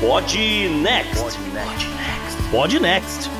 Pod Next. Pod Next.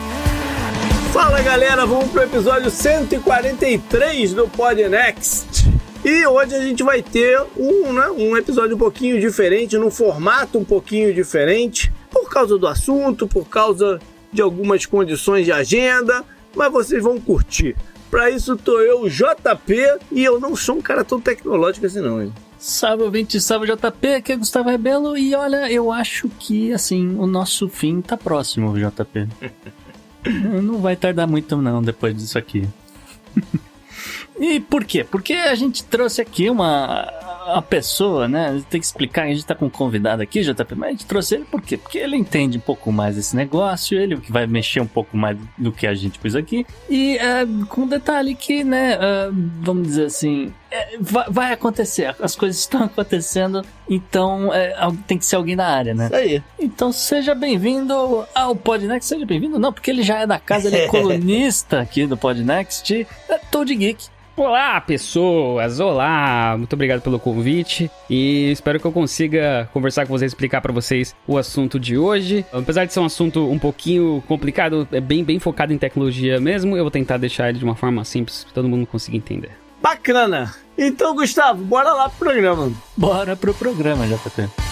Fala galera, vamos pro episódio 143 do Pod Next. E hoje a gente vai ter um, né, um episódio um pouquinho diferente, num formato um pouquinho diferente, por causa do assunto, por causa de algumas condições de agenda, mas vocês vão curtir. Para isso tô eu, JP, e eu não sou um cara tão tecnológico assim não, hein? Salve ouvinte, salve JP, aqui é Gustavo Rebelo e olha, eu acho que assim, o nosso fim tá próximo, JP. não vai tardar muito não depois disso aqui. e por quê? Porque a gente trouxe aqui uma a pessoa, né? Tem que explicar, a gente tá com um convidado aqui, JP, mas a gente trouxe ele por quê? Porque ele entende um pouco mais desse negócio, ele que vai mexer um pouco mais do que a gente pôs aqui. E uh, com um detalhe que, né, uh, vamos dizer assim, é, vai, vai, acontecer, as coisas estão acontecendo, então é, tem que ser alguém da área, né? Isso aí. Então seja bem-vindo ao Podnext, seja bem-vindo, não, porque ele já é da casa, ele é colunista aqui do Podnext, é Toad Geek. Olá, pessoas! Olá! Muito obrigado pelo convite e espero que eu consiga conversar com vocês, explicar para vocês o assunto de hoje. Apesar de ser um assunto um pouquinho complicado, é bem, bem focado em tecnologia mesmo, eu vou tentar deixar ele de uma forma simples para todo mundo conseguir entender. Bacana! Então, Gustavo, bora lá pro programa. Bora pro programa, JP.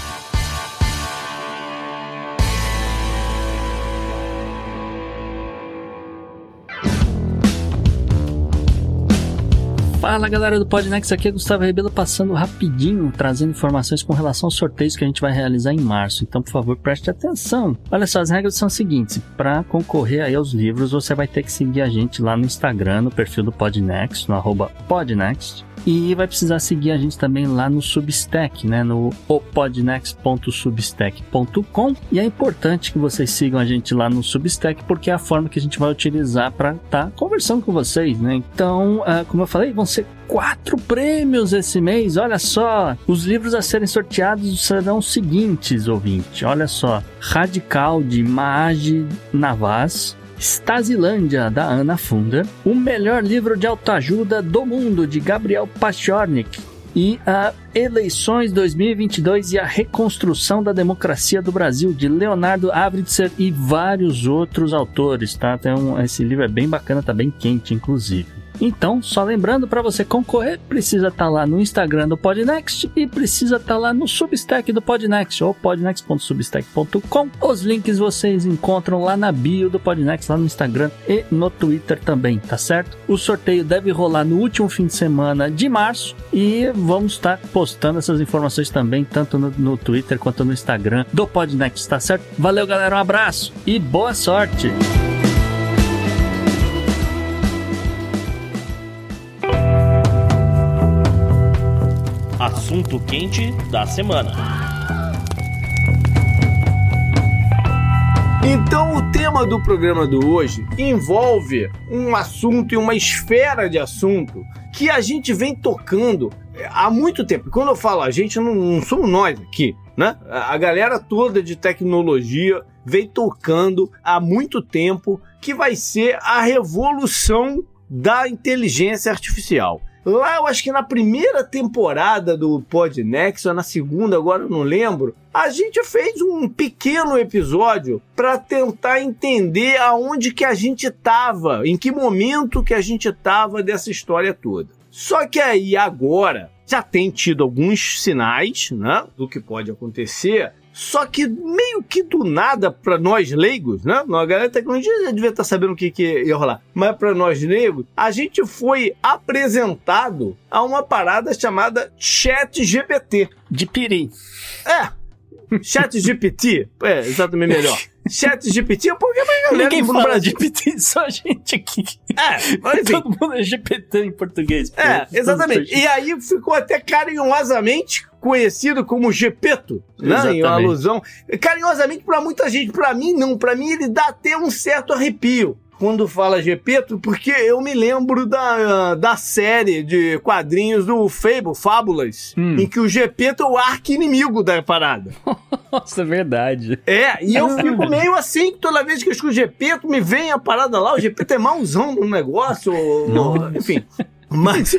Fala galera do Podnext, aqui é Gustavo Rebelo passando rapidinho, trazendo informações com relação aos sorteios que a gente vai realizar em março. Então, por favor, preste atenção. Olha só, as regras são as seguintes: para concorrer aí aos livros, você vai ter que seguir a gente lá no Instagram, no perfil do Podnext, no arroba Podnext. E vai precisar seguir a gente também lá no Substack, né? No podnext.substack.com. E é importante que vocês sigam a gente lá no Substack, porque é a forma que a gente vai utilizar para estar tá conversando com vocês, né? Então, uh, como eu falei, vão ser quatro prêmios esse mês. Olha só, os livros a serem sorteados serão os seguintes, ouvinte. Olha só, Radical de Maage Navas. Stazilândia, da Ana Funda, o melhor livro de autoajuda do mundo, de Gabriel Pachornik, e a Eleições 2022 e a Reconstrução da Democracia do Brasil, de Leonardo Avritzer e vários outros autores, tá? Um, esse livro é bem bacana, tá bem quente, inclusive. Então, só lembrando, para você concorrer, precisa estar tá lá no Instagram do Podnext e precisa estar tá lá no Substack do Podnext, ou podnext.substack.com. Os links vocês encontram lá na bio do Podnext, lá no Instagram e no Twitter também, tá certo? O sorteio deve rolar no último fim de semana de março e vamos estar tá postando essas informações também, tanto no, no Twitter quanto no Instagram do Podnext, tá certo? Valeu, galera, um abraço e boa sorte! Assunto quente da semana. Então, o tema do programa de hoje envolve um assunto e uma esfera de assunto que a gente vem tocando há muito tempo. Quando eu falo a gente, não, não somos nós aqui, né? A galera toda de tecnologia vem tocando há muito tempo que vai ser a revolução da inteligência artificial. Lá, eu acho que na primeira temporada do Podnext, ou na segunda, agora eu não lembro, a gente fez um pequeno episódio para tentar entender aonde que a gente estava, em que momento que a gente estava dessa história toda. Só que aí agora já tem tido alguns sinais, né, do que pode acontecer, só que meio que do nada para nós leigos, né? A galera da tecnologia já devia estar tá sabendo o que, que ia rolar. Mas para nós leigos, a gente foi apresentado a uma parada chamada Chat GPT. De piri. É. Chat GPT. É, exatamente melhor. Chat GPT, porque a galera Ninguém fala Brasil- GPT, só a gente aqui. É, mas enfim. Todo mundo é GPT em português. É, exatamente. Todos E aí ficou até carinhosamente conhecido como Gepeto, né? Em Exatamente. alusão. Carinhosamente pra muita gente, pra mim não. Pra mim ele dá até um certo arrepio. Quando fala Gepeto, porque eu me lembro da, da série de quadrinhos do Fable, Fábulas, Hum. em que o Gepeto é o arqui-inimigo da parada. Nossa, é verdade. É, e eu fico meio assim, que toda vez que eu escuto Gepeto, me vem a parada lá, o Gepeto é mauzão no negócio, ou- enfim. Mas,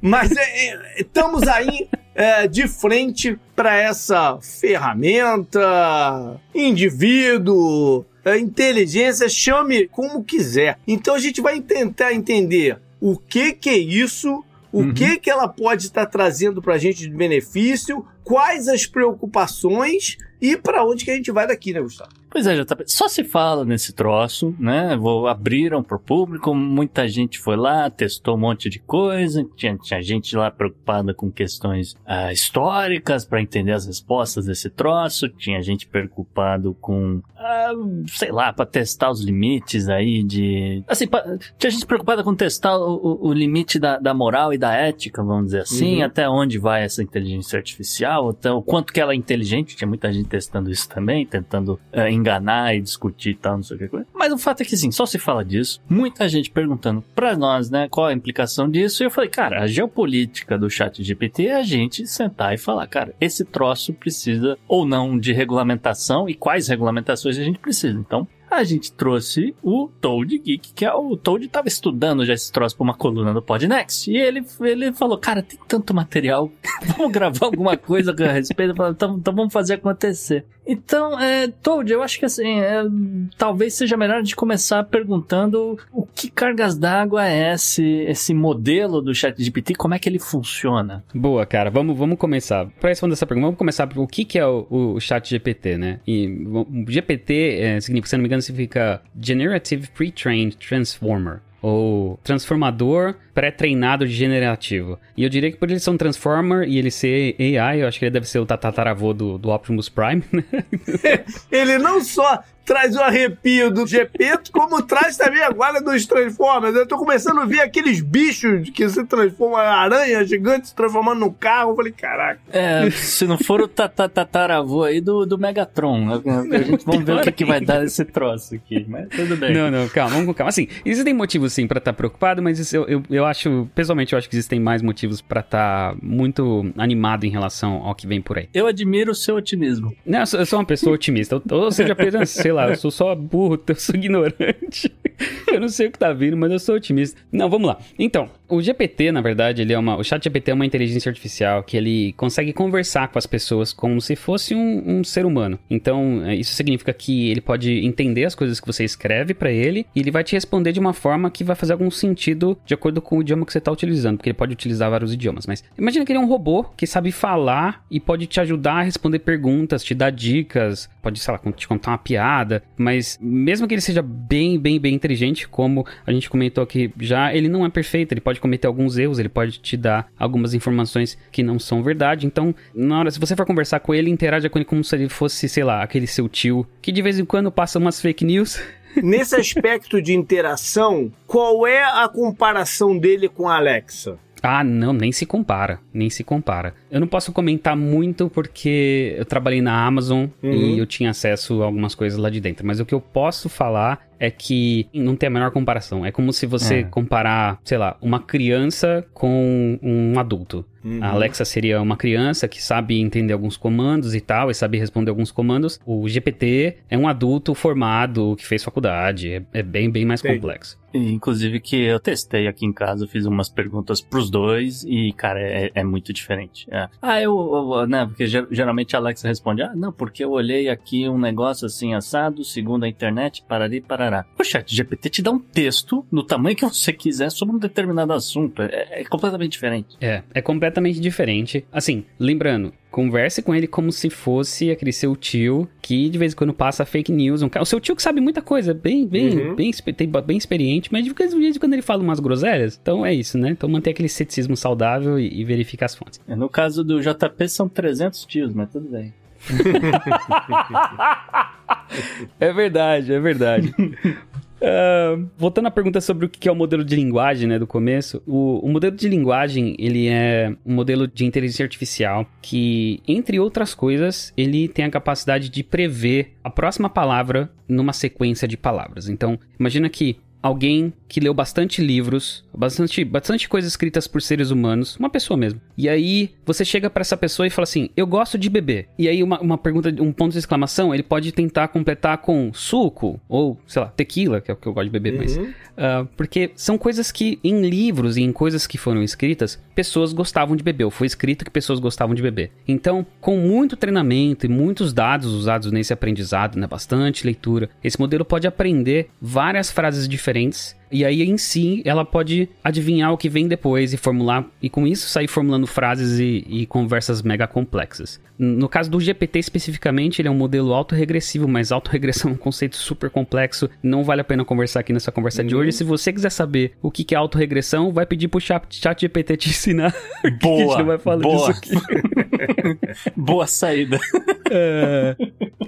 mas é, é, estamos aí é, de frente para essa ferramenta, indivíduo, é, inteligência, chame como quiser. Então a gente vai tentar entender o que que é isso, o Uhum. que que ela pode estar trazendo para a gente de benefício, quais as preocupações e para onde que a gente vai daqui, né, Gustavo? Pois é, JP. Só se fala nesse troço, né? Vou, abriram pro público, muita gente foi lá, testou um monte de coisa, tinha, tinha gente lá preocupada com questões ah, históricas para entender as respostas desse troço, tinha gente preocupado com, ah, sei lá, para testar os limites aí de. Assim, pra- tinha gente preocupada com testar o, o- o limite da, da moral e da ética, vamos dizer assim, Uhum. até onde vai essa inteligência artificial, até o quanto que ela é inteligente, tinha muita gente testando isso também, tentando eh, enganar e discutir e tal, não sei o que. Mas o fato é que sim, só se fala disso, muita gente perguntando pra nós, né, qual a implicação disso, e eu falei, cara, a geopolítica do chat GPT é a gente sentar e falar, cara, esse troço precisa ou não de regulamentação e quais regulamentações a gente precisa. Então, a gente trouxe o Toad Geek, que é o Toad tava estudando já esse troço pra uma coluna do Podnext, e ele, ele falou, cara, tem tanto material, vamos gravar alguma coisa a respeito, então, então vamos fazer acontecer. Então, é, Toad, eu acho que assim, é, talvez seja melhor a gente começar perguntando o que cargas d'água é esse, esse modelo do ChatGPT, como é que ele funciona? Boa, cara. Vamos, vamos começar. Para responder essa pergunta, vamos começar por o que, que é o, o chat GPT, né? E o GPT, é, significa, se não me engano, significa Generative Pre-Trained Transformer. Ou transformador pré-treinado de generativo. E eu diria que por ele ser um transformer e ele ser AI, eu acho que ele deve ser o tataravô do, do Optimus Prime, né? Ele não só traz o arrepio do Gepeto, como traz também a guarda dos Transformers. Eu tô começando a ver aqueles bichos que se transformam, aranha gigante se transformando no carro. Eu falei, caraca. É, se não for o tata- tataravô aí do, do Megatron, né? a gente vamos ver o que, que vai dar esse troço aqui, mas tudo bem. Não, não, calma, vamos com calma. Assim, existem motivos sim pra estar preocupado, mas isso eu, eu, eu acho, pessoalmente, eu acho que existem mais motivos pra estar muito animado em relação ao que vem por aí. Eu admiro o seu otimismo. Não, eu sou, eu sou uma pessoa otimista. Ou- Ou seja, apenas, sei lá, eu sou só burro, eu sou ignorante. Eu não sei o que tá vindo, mas eu sou otimista. Não, vamos lá. Então, o GPT, na verdade, ele é uma. O chat GPT é uma inteligência artificial que ele consegue conversar com as pessoas como se fosse um, um ser humano. Então, é, isso significa que ele pode entender as coisas que você escreve pra ele e ele vai te responder de uma forma que vai fazer algum sentido de acordo com o idioma que você tá utilizando, porque ele pode utilizar vários idiomas. Mas imagina que ele é um robô que sabe falar e pode te ajudar a responder perguntas, te dar dicas, pode, sei lá, te contar uma piada, mas mesmo que ele seja bem, bem, bem inteligente, como a gente comentou aqui já, ele não é perfeito, ele pode cometer alguns erros, ele pode te dar algumas informações que não são verdade. Então, na hora, se você for conversar com ele, interaja com ele como se ele fosse, sei lá, aquele seu tio que de vez em quando passa umas fake news. Nesse aspecto de interação, qual é a comparação dele com a Alexa? Ah, não, nem se compara, nem se compara. Eu não posso comentar muito porque eu trabalhei na Amazon Uhum. e eu tinha acesso a algumas coisas lá de dentro. Mas o que eu posso falar é que não tem a menor comparação. É como se você É. comparar, sei lá, uma criança com um adulto. Uhum. A Alexa seria uma criança que sabe entender alguns comandos e tal, e sabe responder alguns comandos. O GPT é um adulto formado que fez faculdade. É, é bem, bem mais Entendi. complexo. Inclusive que eu testei aqui em casa, fiz umas perguntas pros dois e, cara, é, é muito diferente. É. Ah, eu, eu- né, porque ger- geralmente a Alexa responde, ah, não, porque eu olhei aqui um negócio assim assado, segundo a internet, parari, parará. O chat GPT te dá um texto no tamanho que você quiser sobre um determinado assunto. É, é completamente diferente. É, é completamente diferente. Assim, lembrando, converse com ele como se fosse aquele seu tio que de vez em quando passa fake news. Um cara, o seu tio que sabe muita coisa, bem, bem, Uhum. bem, tem- bem experiente, mas de vez em quando ele fala umas groselhas. Então é isso, né? Então manter aquele ceticismo saudável e, e verifica as fontes. No caso do JP são 300 tios, mas tudo bem. É verdade, é verdade. Uh, voltando à pergunta sobre o que é o modelo de linguagem, né, do começo, o, o, modelo de linguagem, ele é um modelo de inteligência artificial que, entre outras coisas, ele tem a capacidade de prever a próxima palavra numa sequência de palavras. Então, imagina que alguém que leu bastante livros, bastante, bastante coisas escritas por seres humanos, uma pessoa mesmo. E aí você chega para essa pessoa e fala assim: Eu gosto de beber. E aí uma, uma pergunta, um ponto de exclamação, ele pode tentar completar com suco, ou sei lá, tequila, que é o que eu gosto de beber, uhum. mas. Uh, porque são coisas que em livros e em coisas que foram escritas, pessoas gostavam de beber, ou foi escrito que pessoas gostavam de beber. Então, com muito treinamento e muitos dados usados nesse aprendizado, né, bastante leitura, esse modelo pode aprender várias frases diferentes e aí, em si, ela pode adivinhar o que vem depois e formular, e com isso sair formulando frases e, e conversas mega complexas. No caso do GPT especificamente, ele é um modelo autorregressivo, mas autorregressão é um conceito super complexo. Não vale a pena conversar aqui nessa conversa uhum. de hoje. Se você quiser saber o que é autorregressão, vai pedir pro chat, chat GPT te ensinar. Boa, a gente não vai falar boa. disso aqui. boa saída. É,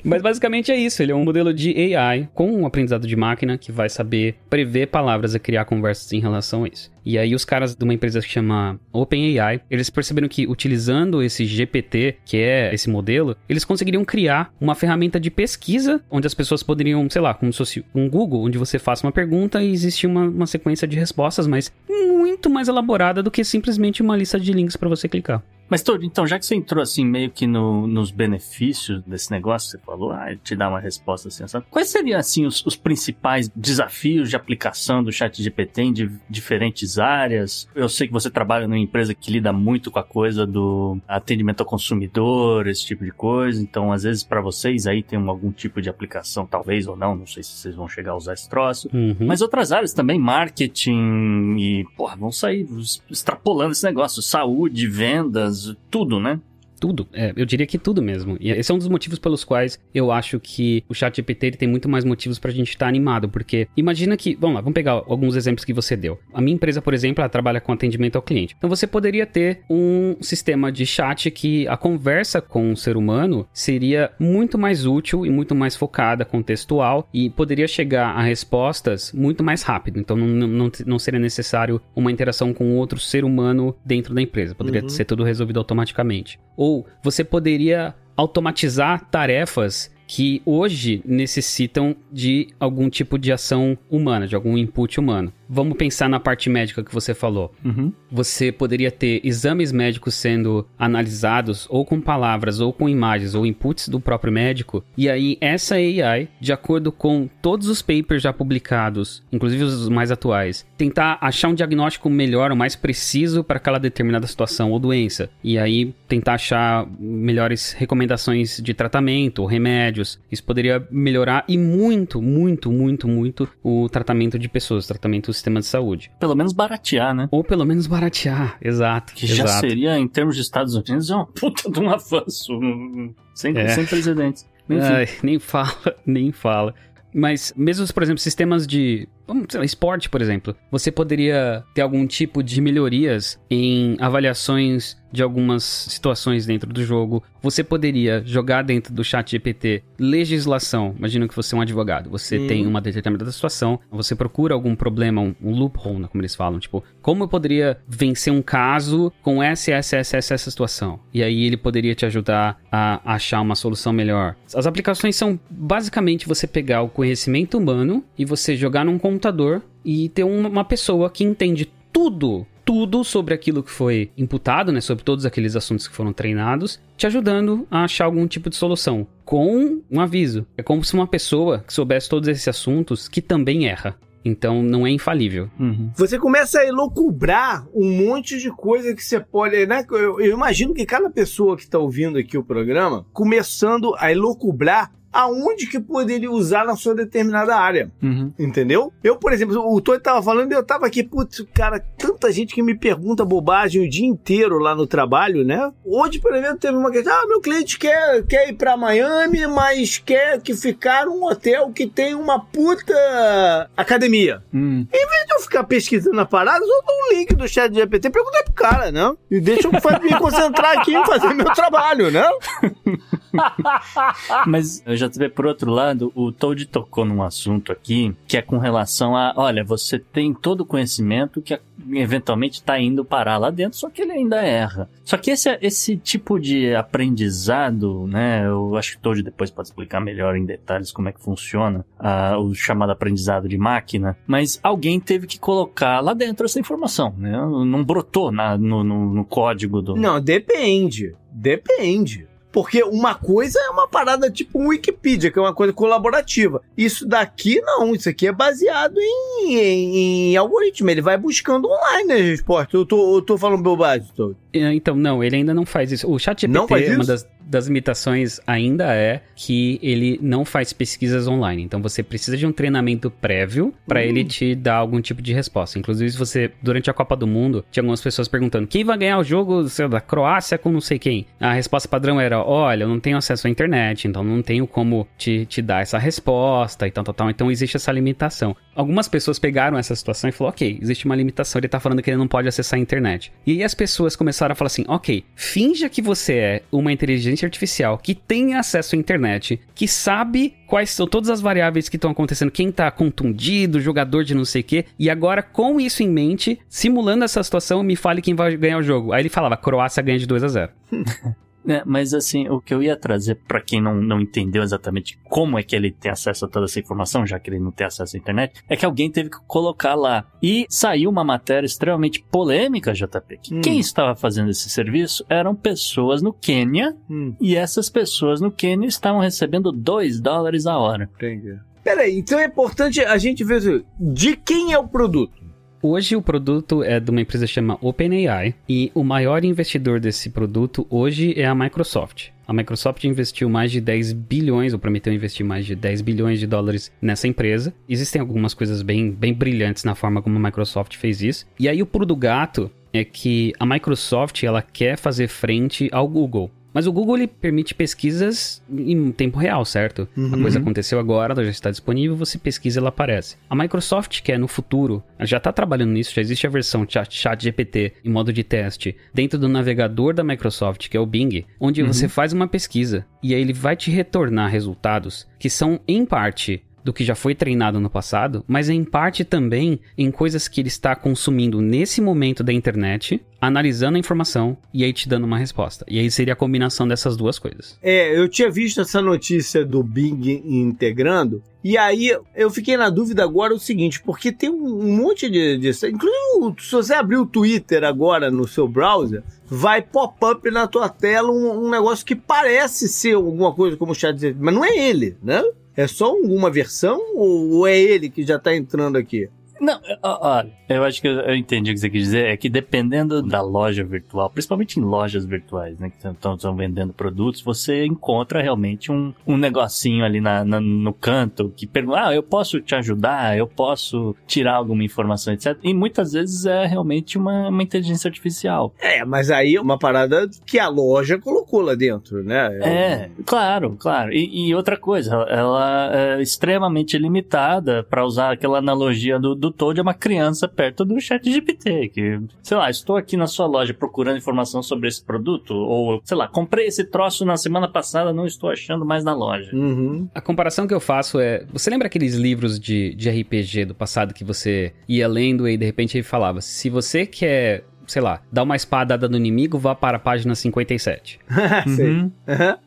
mas basicamente é isso. Ele é um modelo de AI com um aprendizado de máquina que vai saber prever palavras e criar conversas em relação a isso. E aí os caras de uma empresa que chama OpenAI, eles perceberam que utilizando esse GPT, que é esse modelo, eles conseguiriam criar uma ferramenta de pesquisa onde as pessoas poderiam, sei lá, como se fosse um Google, onde você faça uma pergunta e existe uma, uma sequência de respostas, mas muito mais elaborada do que simplesmente uma lista de links para você clicar. Mas, Todd, então, já que você entrou assim meio que no, nos benefícios desse negócio, você falou, ah, te dá uma resposta assim, sabe? Quais seriam, assim, os, os, principais desafios de aplicação do chat GPT em de, diferentes áreas? Eu sei que você trabalha numa empresa que lida muito com a coisa do atendimento ao consumidor, esse tipo de coisa, então, às vezes, para vocês aí tem algum tipo de aplicação, talvez ou não, não sei se vocês vão chegar a usar esse troço. Uhum. Mas outras áreas também, marketing e, porra, vão sair extrapolando esse negócio, saúde, vendas, tudo, né? Tudo. É, eu diria que tudo mesmo. E esse é um dos motivos pelos quais eu acho que o chat GPT tem muito mais motivos pra gente estar tá animado, porque imagina que, vamos lá, vamos pegar alguns exemplos que você deu. A minha empresa, por exemplo, ela trabalha com atendimento ao cliente. Então você poderia ter um sistema de chat que a conversa com o ser humano seria muito mais útil e muito mais focada, contextual e poderia chegar a respostas muito mais rápido. Então não, não, não seria necessário uma interação com outro ser humano dentro da empresa. Poderia uhum. ser tudo resolvido automaticamente. Ou você poderia automatizar tarefas que hoje necessitam de algum tipo de ação humana, de algum input humano. Vamos pensar na parte médica que você falou. Uhum. Você poderia ter exames médicos sendo analisados ou com palavras, ou com imagens, ou inputs do próprio médico. E aí, essa AI, de acordo com todos os papers já publicados, inclusive os mais atuais, tentar achar um diagnóstico melhor, ou mais preciso para aquela determinada situação ou doença. E aí, tentar achar melhores recomendações de tratamento ou remédios. Isso poderia melhorar e muito, muito, muito, muito o tratamento de pessoas, tratamento sistema de saúde. Pelo menos baratear, né? Ou pelo menos baratear, exato. Que exato. já seria, em termos de Estados Unidos, é uma puta de um avanço. Sem, é. sem precedentes. Ai, nem fala, nem fala. Mas mesmo, por exemplo, sistemas de vamos dizer, esporte, por exemplo, você poderia ter algum tipo de melhorias em avaliações de algumas situações dentro do jogo. Você poderia jogar dentro do chat GPT legislação. Imagina que você é um advogado. Você hum. tem uma determinada situação, você procura algum problema, um, um loophole, né, como eles falam. Tipo, como eu poderia vencer um caso com essa, essa, essa, essa, essa situação? E aí ele poderia te ajudar a achar uma solução melhor. As aplicações são basicamente você pegar o conhecimento humano e você jogar num computador e ter uma pessoa que entende tudo tudo sobre aquilo que foi imputado, né, sobre todos aqueles assuntos que foram treinados, te ajudando a achar algum tipo de solução, com um aviso. É como se uma pessoa que soubesse todos esses assuntos que também erra. Então não é infalível. Uhum. Você começa a elocubrar um monte de coisa que você pode. Né? Eu, eu imagino que cada pessoa que está ouvindo aqui o programa, começando a elocubrar aonde que poderia usar na sua determinada área. Uhum. Entendeu? Eu, por exemplo, o Tony tava falando e eu tava aqui, putz, cara, tanta gente que me pergunta bobagem o dia inteiro lá no trabalho, né? Hoje, por exemplo, teve uma questão: ah, meu cliente quer, quer ir para Miami, mas quer que ficar num hotel que tem uma puta academia. Hum. Em vez de eu ficar pesquisando a parada, eu dou um link do chat de GPT e perguntei pro cara, né? E deixa eu me concentrar aqui em fazer meu trabalho, né? Mas eu já tive por outro lado, o Toad tocou num assunto aqui que é com relação a, olha, você tem todo o conhecimento que eventualmente está indo parar lá dentro, só que ele ainda erra. Só que esse, esse tipo de aprendizado, né, eu acho que o Toad depois pode explicar melhor em detalhes como é que funciona uh, o chamado aprendizado de máquina, mas alguém teve que colocar lá dentro essa informação, né, não brotou na, no, no, no código do... Não, depende, depende. Porque uma coisa é uma parada tipo um Wikipedia, que é uma coisa colaborativa. Isso daqui não, isso aqui é baseado em, em, em algoritmo. Ele vai buscando online as respostas. Eu tô, eu tô falando bobagem, todo. É, então, não, ele ainda não faz isso. O ChatGPT, uma das, das limitações ainda é que ele não faz pesquisas online. Então você precisa de um treinamento prévio para ele hum. te dar algum tipo de resposta. Inclusive, se você, durante a Copa do Mundo, tinha algumas pessoas perguntando quem vai ganhar o jogo sei, da Croácia com não sei quem. A resposta padrão era: olha, eu não tenho acesso à internet, então não tenho como te, te dar essa resposta e tal, tal, tal. Então existe essa limitação. Algumas pessoas pegaram essa situação e falaram: ok, existe uma limitação, ele tá falando que ele não pode acessar a internet. E aí as pessoas começaram a falar assim: ok, finja que você é uma inteligência inteligência artificial que tem acesso à internet, que sabe quais são todas as variáveis que estão acontecendo, quem tá contundido, jogador de não sei o quê, e agora com isso em mente, simulando essa situação, me fale quem vai ganhar o jogo. Aí ele falava: Croácia ganha de 2 a 0. É, mas assim, o que eu ia trazer para quem não, não entendeu exatamente como é que ele tem acesso a toda essa informação, já que ele não tem acesso à internet, é que alguém teve que colocar lá. E saiu uma matéria extremamente polêmica, JP. Que hum. Quem estava fazendo esse serviço eram pessoas no Quênia, hum. e essas pessoas no Quênia estavam recebendo 2 dólares a hora. Entendi. Peraí, então é importante a gente ver de quem é o produto. Hoje o produto é de uma empresa chamada OpenAI e o maior investidor desse produto hoje é a Microsoft. A Microsoft investiu mais de 10 bilhões, ou prometeu investir mais de 10 bilhões de dólares nessa empresa. Existem algumas coisas bem, bem brilhantes na forma como a Microsoft fez isso. E aí o pulo do gato é que a Microsoft ela quer fazer frente ao Google. Mas o Google ele permite pesquisas em tempo real, certo? Uhum. A coisa aconteceu agora, ela já está disponível, você pesquisa e ela aparece. A Microsoft quer no futuro, ela já está trabalhando nisso, já existe a versão chat, chat GPT em modo de teste dentro do navegador da Microsoft, que é o Bing, onde uhum. você faz uma pesquisa e aí ele vai te retornar resultados que são em parte do que já foi treinado no passado, mas em parte também em coisas que ele está consumindo nesse momento da internet, analisando a informação e aí te dando uma resposta. E aí seria a combinação dessas duas coisas. É, eu tinha visto essa notícia do Bing integrando, e aí eu fiquei na dúvida agora o seguinte, porque tem um monte de. de inclusive, se você abrir o Twitter agora no seu browser, vai pop-up na tua tela um, um, negócio que parece ser alguma coisa como o chat, mas não é ele, né? É só uma versão ou é ele que já está entrando aqui? Não, olha, eu acho que eu entendi o que você quis dizer. É que dependendo da loja virtual, principalmente em lojas virtuais, né, que estão vendendo produtos, você encontra realmente um, um negocinho ali na, na, no canto que pergunta: ah, eu posso te ajudar, eu posso tirar alguma informação, etc. E muitas vezes é realmente uma, uma inteligência artificial. É, mas aí é uma parada que a loja colocou lá dentro, né? É, claro, claro. E, e outra coisa, ela é extremamente limitada para usar aquela analogia do, do do Toad é uma criança perto do chat GPT, que, sei lá, estou aqui na sua loja procurando informação sobre esse produto, ou, sei lá, comprei esse troço na semana passada, não estou achando mais na loja. Uhum. A comparação que eu faço é, você lembra aqueles livros de, de RPG do passado que você ia lendo e de repente ele falava, se você quer sei lá, dá uma espadada no inimigo, vá para a página 57. uhum. uhum.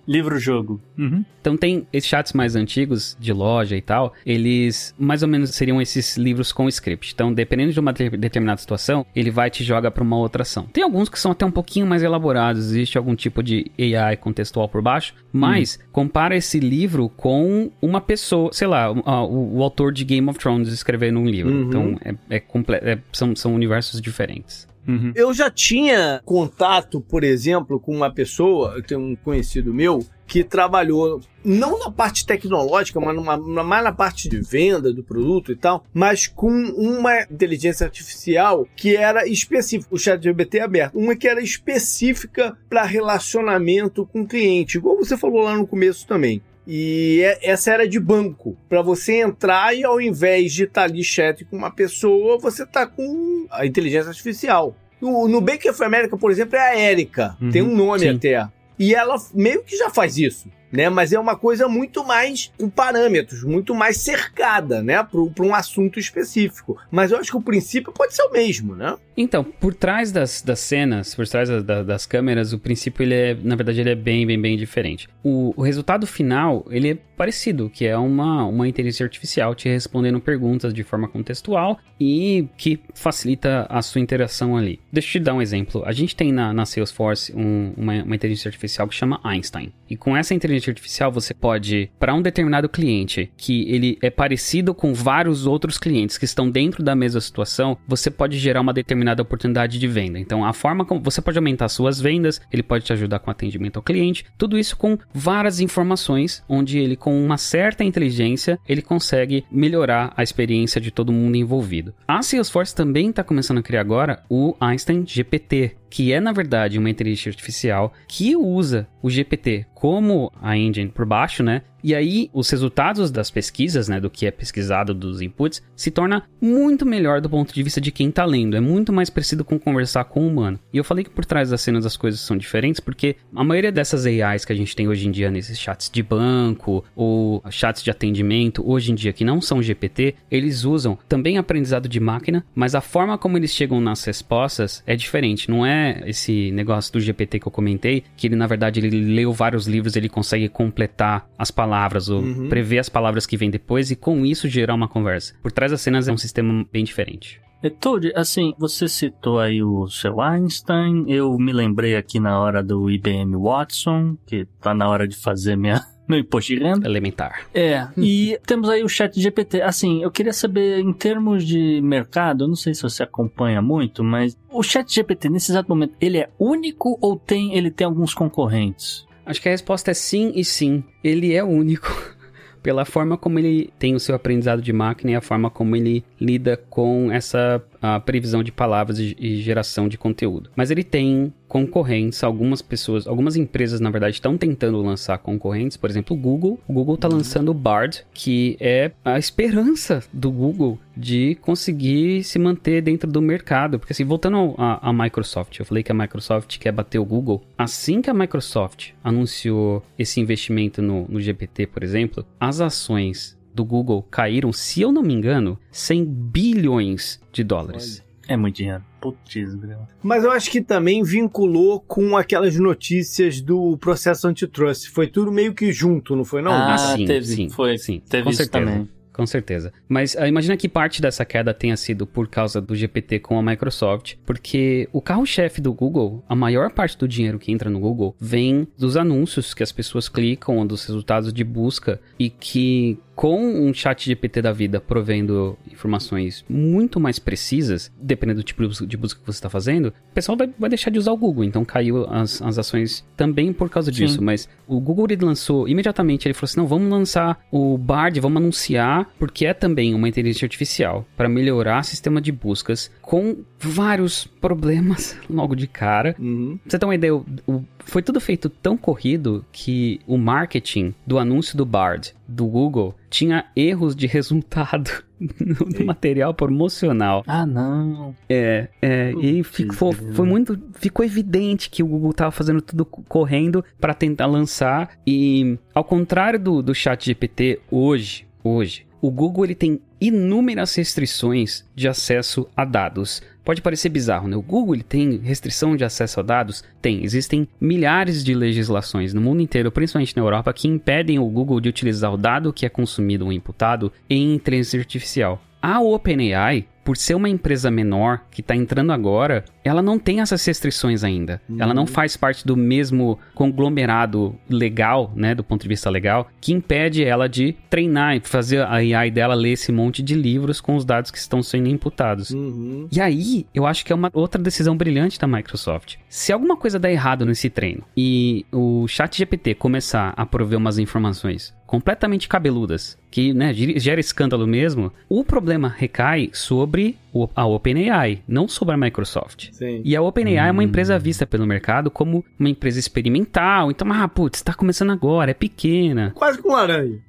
Livro-jogo. Uhum. Então tem esses chats mais antigos de loja e tal, eles mais ou menos seriam esses livros com script. Então, dependendo de uma determinada situação, ele vai te joga para uma outra ação. Tem alguns que são até um pouquinho mais elaborados, existe algum tipo de AI contextual por baixo, mas uhum. compara esse livro com uma pessoa, sei lá, o, o, o autor de Game of Thrones escrevendo um livro. Uhum. Então, é, é, é, são, são universos diferentes. Uhum. Eu já tinha contato, por exemplo, com uma pessoa, eu tenho um conhecido meu, que trabalhou não na parte tecnológica, mas numa, mais na parte de venda do produto e tal, mas com uma inteligência artificial que era específica, o chat GPT é aberto, uma que era específica para relacionamento com cliente, igual você falou lá no começo também. E é, essa era de banco, para você entrar e ao invés de estar tá ali chat com uma pessoa, você tá com a inteligência artificial. O Nubank of America, por exemplo, é a Erika, uhum, tem um nome sim. até. E ela meio que já faz isso. Né, mas é uma coisa muito mais com parâmetros, muito mais cercada, né, para um assunto específico. Mas eu acho que o princípio pode ser o mesmo, né? Então, por trás das, das cenas, por trás da, das câmeras, o princípio ele é, na verdade, ele é bem, bem, bem diferente. O, o resultado final ele é parecido, que é uma, uma inteligência artificial te respondendo perguntas de forma contextual e que facilita a sua interação ali. Deixa eu te dar um exemplo. A gente tem na, na Salesforce um, uma, uma inteligência artificial que chama Einstein. E com essa inteligência artificial você pode, para um determinado cliente que ele é parecido com vários outros clientes que estão dentro da mesma situação, você pode gerar uma determinada oportunidade de venda. Então, a forma como você pode aumentar suas vendas, ele pode te ajudar com atendimento ao cliente, tudo isso com várias informações, onde ele, com uma certa inteligência, ele consegue melhorar a experiência de todo mundo envolvido. A Salesforce também está começando a criar agora o Einstein GPT, que é na verdade uma inteligência artificial que usa o GPT como a engine por baixo, né? E aí, os resultados das pesquisas, né, do que é pesquisado dos inputs, se torna muito melhor do ponto de vista de quem tá lendo. É muito mais parecido com conversar com o humano. E eu falei que por trás das cenas as coisas são diferentes, porque a maioria dessas AIs que a gente tem hoje em dia nesses chats de banco ou chats de atendimento, hoje em dia que não são GPT, eles usam também aprendizado de máquina, mas a forma como eles chegam nas respostas é diferente. Não é esse negócio do GPT que eu comentei, que ele na verdade ele leu vários livros, ele consegue completar as palavras ou uhum. prever as palavras que vêm depois e com isso gerar uma conversa. Por trás das cenas é um sistema bem diferente. Todd, assim, você citou aí o seu Einstein, eu me lembrei aqui na hora do IBM Watson, que tá na hora de fazer minha, meu imposto de renda. Elementar. É, e temos aí o chat GPT. Assim, eu queria saber, em termos de mercado, eu não sei se você acompanha muito, mas o chat GPT, nesse exato momento, ele é único ou tem ele tem alguns concorrentes? Acho que a resposta é sim e sim. Ele é único. Pela forma como ele tem o seu aprendizado de máquina e a forma como ele lida com essa a previsão de palavras e, geração de conteúdo. Mas ele tem concorrentes, algumas pessoas, algumas empresas na verdade estão tentando lançar concorrentes, por exemplo, o Google. O Google está lançando o Bard, que é a esperança do Google de conseguir se manter dentro do mercado. Porque assim, voltando à Microsoft, eu falei que a Microsoft quer bater o Google. Assim que a Microsoft anunciou esse investimento no, no GPT, por exemplo, as ações do Google caíram, se eu não me engano, 100 bilhões de dólares. É muito dinheiro. Putz, Mas eu acho que também vinculou com aquelas notícias do processo antitrust. Foi tudo meio que junto, não foi não? Ah, sim, teve, sim, foi, sim, teve com isso certeza. também. Com certeza. Mas uh, imagina que parte dessa queda tenha sido por causa do GPT com a Microsoft, porque o carro-chefe do Google, a maior parte do dinheiro que entra no Google, vem dos anúncios que as pessoas clicam, dos resultados de busca e que com um chat GPT da vida provendo informações muito mais precisas, dependendo do tipo de busca que você está fazendo, o pessoal vai, vai, deixar de usar o Google. Então caiu as, as ações também por causa disso. Sim. Mas o Google ele lançou imediatamente, ele falou assim: não, vamos lançar o Bard, vamos anunciar, porque é também uma inteligência artificial para melhorar o sistema de buscas com vários problemas logo de cara. Uhum. Pra você ter uma ideia, o, o, foi tudo feito tão corrido que o marketing do anúncio do Bard do Google tinha erros de resultado no, no material promocional. Ah, não. É, é e ficou, foi muito, ficou evidente que o Google estava fazendo tudo correndo para tentar lançar e ao contrário do, do chat GPT hoje, hoje, o Google ele tem inúmeras restrições de acesso a dados. Pode parecer bizarro, né? O Google ele tem restrição de acesso a dados? Tem. Existem milhares de legislações no mundo inteiro, principalmente na Europa, que impedem o Google de utilizar o dado que é consumido ou imputado em inteligência artificial. A OpenAI por ser uma empresa menor que está entrando agora, ela não tem essas restrições ainda. Uhum. Ela não faz parte do mesmo conglomerado legal, né, do ponto de vista legal, que impede ela de treinar e fazer a AI dela ler esse monte de livros com os dados que estão sendo imputados. Uhum. E aí, eu acho que é uma outra decisão brilhante da Microsoft. Se alguma coisa der errado nesse treino e o Chat GPT começar a prover umas informações completamente cabeludas, que né, gera escândalo mesmo, o problema recai sobre a OpenAI, não sobre a Microsoft. Sim. E a OpenAI hum. é uma empresa vista pelo mercado como uma empresa experimental, então, ah, putz, tá começando agora, é pequena. Quase com laranja.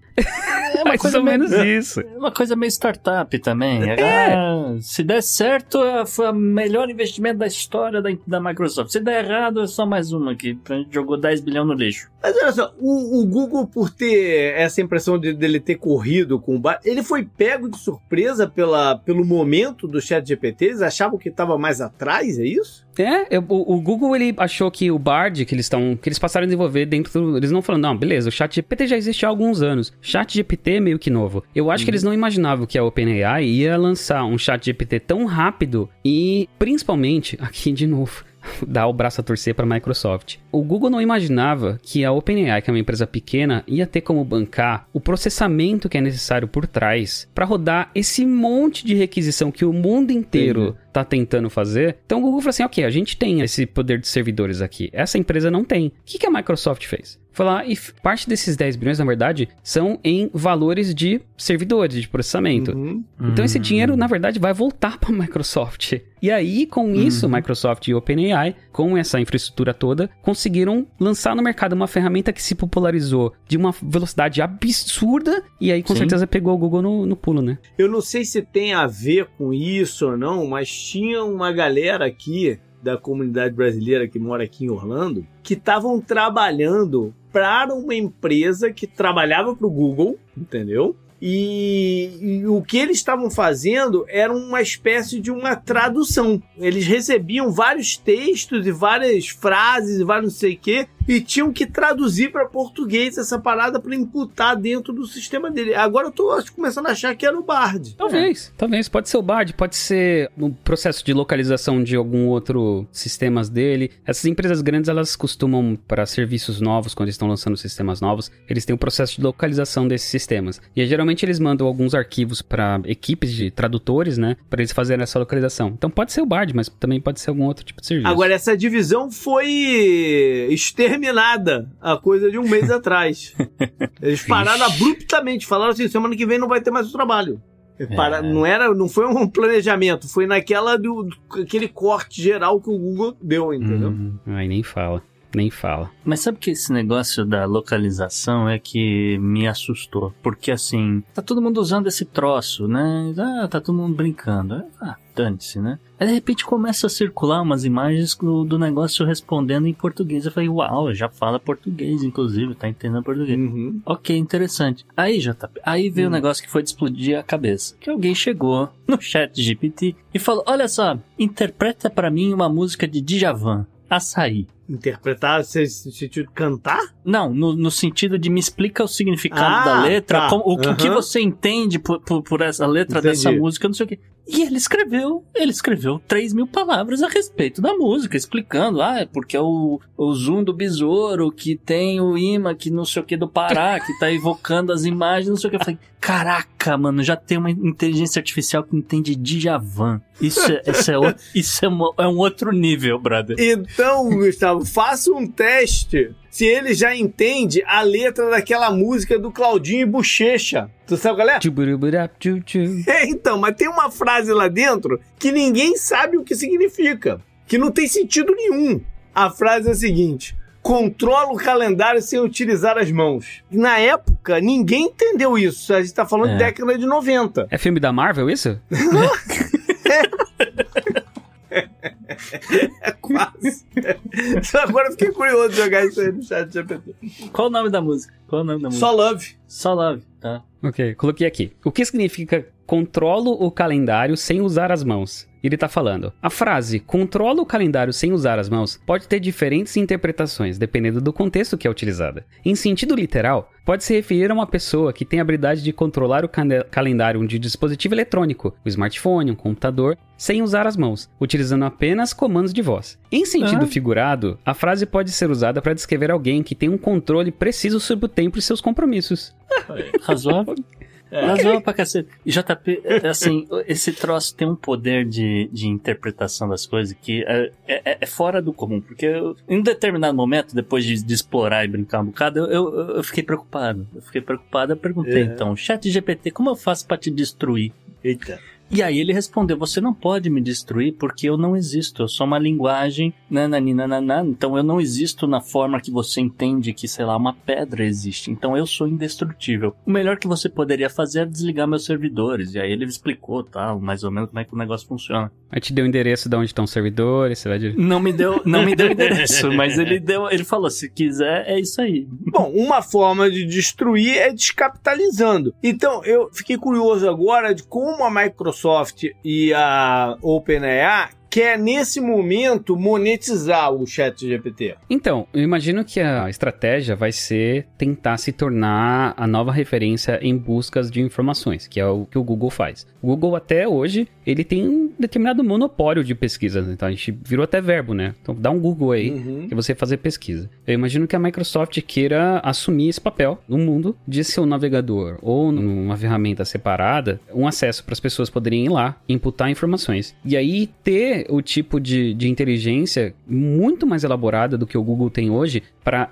Uma Mais coisa ou meio- menos isso. É uma coisa meio startup também. Ah, se der certo, é- foi o melhor investimento da história da, da Microsoft. Se der errado, é só mais uma aqui. A gente jogou 10 bilhões no lixo. Mas olha só, o, o Google, por ter essa impressão de, dele ter corrido com o bar, ele foi pego de surpresa pela, pelo momento do chat GPT? Eles achavam que estava mais atrás, é isso? É, eu- o, o Google ele achou que o Bard que eles estão, que eles passaram a desenvolver dentro do, eles não falaram, não, beleza, o Chat GPT já existe há alguns anos. Chat GPT é meio que novo. Eu acho que eles não imaginavam que a OpenAI ia lançar um Chat GPT tão rápido e principalmente aqui de novo dar o braço a torcer para a Microsoft. O Google não imaginava que a OpenAI, que é uma empresa pequena, ia ter como bancar o processamento que é necessário por trás para rodar esse monte de requisição que o mundo inteiro tá tentando fazer. Então o Google falou assim: ok, a gente tem esse poder de servidores aqui. Essa empresa não tem. O que, que a Microsoft fez? Foi lá e parte desses 10 bilhões, na verdade, são em valores de servidores, de processamento. Uhum. Então esse dinheiro, na verdade, vai voltar para a Microsoft. E aí, com isso, Microsoft e OpenAI, com essa infraestrutura toda, conseguiram lançar no mercado uma ferramenta que se popularizou de uma velocidade absurda. E aí, com Sim. certeza, pegou o Google no, no pulo, né? Eu não sei se tem a ver com isso ou não, mas tinha uma galera aqui da comunidade brasileira que mora aqui em Orlando que estavam trabalhando para uma empresa que trabalhava para o Google, entendeu? E, e o que eles estavam fazendo era uma espécie de uma tradução. Eles recebiam vários textos e várias frases e vários não sei o quê, e tinham que traduzir para português essa parada para imputar dentro do sistema dele. Agora eu tô começando a achar que era o Bard. Talvez, talvez. Pode ser o Bard, pode ser um processo de localização de algum outro sistemas dele. Essas empresas grandes, elas costumam, para serviços novos, quando eles estão lançando sistemas novos, eles têm um processo de localização desses sistemas. E aí, geralmente eles mandam alguns arquivos para equipes de tradutores, né? Para eles fazerem essa localização. Então pode ser o Bard, mas também pode ser algum outro tipo de serviço. Agora, essa divisão foi exterminada há coisa de um mês atrás. Eles pararam abruptamente, falaram assim: semana que vem não vai ter mais o trabalho. Para- É. não, era, não foi um planejamento, foi naquela do, aquele corte geral que o Google deu, entendeu? Hum. Ai, nem fala. Nem fala. Mas sabe que esse negócio da localização é que me assustou? Porque assim, tá todo mundo usando esse troço, né? Ah, tá todo mundo brincando. Ah, dane-se, né? Aí de repente começa a circular umas imagens do, do negócio respondendo em português. Eu falei, uau, já fala português, inclusive, tá entendendo português. Uhum. Ok, interessante. Aí, JP, aí veio o Hum. negócio que foi de explodir a cabeça. Que alguém chegou no chat GPT e falou, olha só, interpreta pra mim uma música de Djavan, Açaí. Interpretar, se, se, se, cantar? Não, no, no sentido de me explica o significado Ah, da letra, tá. como- o, que- o que você entende por, por, por essa letra Entendi. dessa música, não sei o quê. E ele escreveu, ele escreveu 3 mil palavras a respeito da música, explicando, ah, é porque é o, o zoom do besouro, que tem o imã, que não sei o que do Pará, que tá evocando as imagens, não sei o que. Eu falei, caraca, mano, já tem uma inteligência artificial que entende Djavan. Isso é, isso é, o- isso é, uma- é um outro nível, brother. Então, Gustavo, faça um teste se ele já entende a letra daquela música do Claudinho e Bochecha. Tu sabe qual é? É, então, mas tem uma frase lá dentro que ninguém sabe o que significa. Que não tem sentido nenhum. A frase é a seguinte: controla o calendário sem utilizar as mãos. Na época, ninguém entendeu isso. A gente tá falando É. de década de 90. É filme da Marvel, isso? É quase. Agora eu fiquei curioso de jogar isso aí no chat GPT. Qual o nome da música? Qual o nome da música? Só love. Só Love, tá? Ok, coloquei aqui. O que significa controlo o calendário sem usar as mãos? Ele tá falando. A frase controla o calendário sem usar as mãos pode ter diferentes interpretações, dependendo do contexto que é utilizada. Em sentido literal, pode se referir a uma pessoa que tem a habilidade de controlar o calendário de um dispositivo eletrônico, o smartphone, um computador, sem usar as mãos, utilizando apenas comandos de voz. Em sentido Ah. figurado, a frase pode ser usada para descrever alguém que tem um controle preciso sobre o tempo e seus compromissos. Razoável. É. Razoável pra cacete. JP, é, assim, esse troço tem um poder de, de interpretação das coisas que é, é- é fora do comum. Porque eu, em um determinado momento, depois de, de explorar e brincar um bocado, eu, eu, eu fiquei preocupado. Eu fiquei preocupado, eu perguntei, É. então, chat GPT, como eu faço pra te destruir? Eita. E aí ele respondeu: Você não pode me destruir porque eu não existo. Eu sou uma linguagem. Nananina, então eu não existo na forma que você entende que, sei lá, uma pedra existe. Então eu sou indestrutível. O melhor que você poderia fazer é desligar meus servidores. E aí ele explicou, tá, mais ou menos como é que o negócio funciona. Aí te deu o endereço de onde estão os servidores, você vai dizer. Não me deu, não me deu endereço, mas ele deu, ele falou, se quiser, é isso aí. Bom, uma forma de destruir é descapitalizando. Então, eu fiquei curioso agora de como a Microsoft e a OpenAI quer, nesse momento, monetizar o chat GPT. Então, eu imagino que a estratégia vai ser tentar se tornar a nova referência em buscas de informações, que é o que o Google faz. O Google, até hoje, ele tem determinado monopólio de pesquisa. Então, a gente virou até verbo, né? Então, dá um Google aí, Uhum. que você fazer pesquisa. Eu imagino que a Microsoft queira assumir esse papel no mundo de ser um navegador ou numa ferramenta separada, um acesso para as pessoas poderem ir lá, imputar informações. E aí ter o tipo de, de inteligência muito mais elaborada do que o Google tem hoje para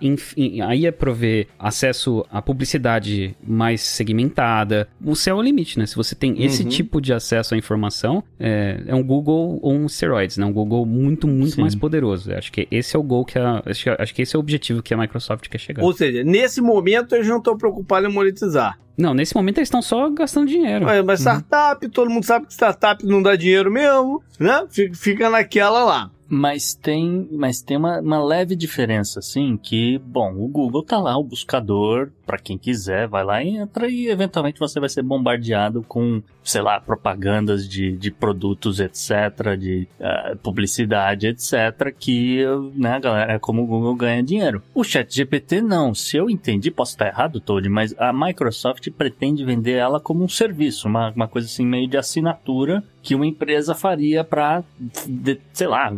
aí é prover acesso à publicidade mais segmentada. O céu é o limite, né? Se você tem esse Uhum. tipo de acesso à informação, é, é um Google ou um steroids, né? Um Google muito, muito Sim. mais poderoso. Acho que esse é o goal que a. Acho que, acho que esse é o objetivo que a Microsoft quer chegar. Ou seja, nesse momento eles não estão preocupados em monetizar. Não, nesse momento eles estão só gastando dinheiro. É, mas startup, todo mundo sabe que startup não dá dinheiro mesmo, né? Fica naquela lá. Mas tem, mas tem uma, uma leve diferença, assim, que, bom, o Google tá lá, o buscador, pra quem quiser, vai lá e entra e eventualmente você vai ser bombardeado com, sei lá, propagandas de, de produtos, etc., de eh, publicidade, etc., que, né, galera, é como o Google ganha dinheiro. O chat GPT não, se eu entendi, posso estar errado, Todd, mas a Microsoft pretende vender ela como um serviço, uma, uma coisa assim, meio de assinatura que uma empresa faria para, sei lá,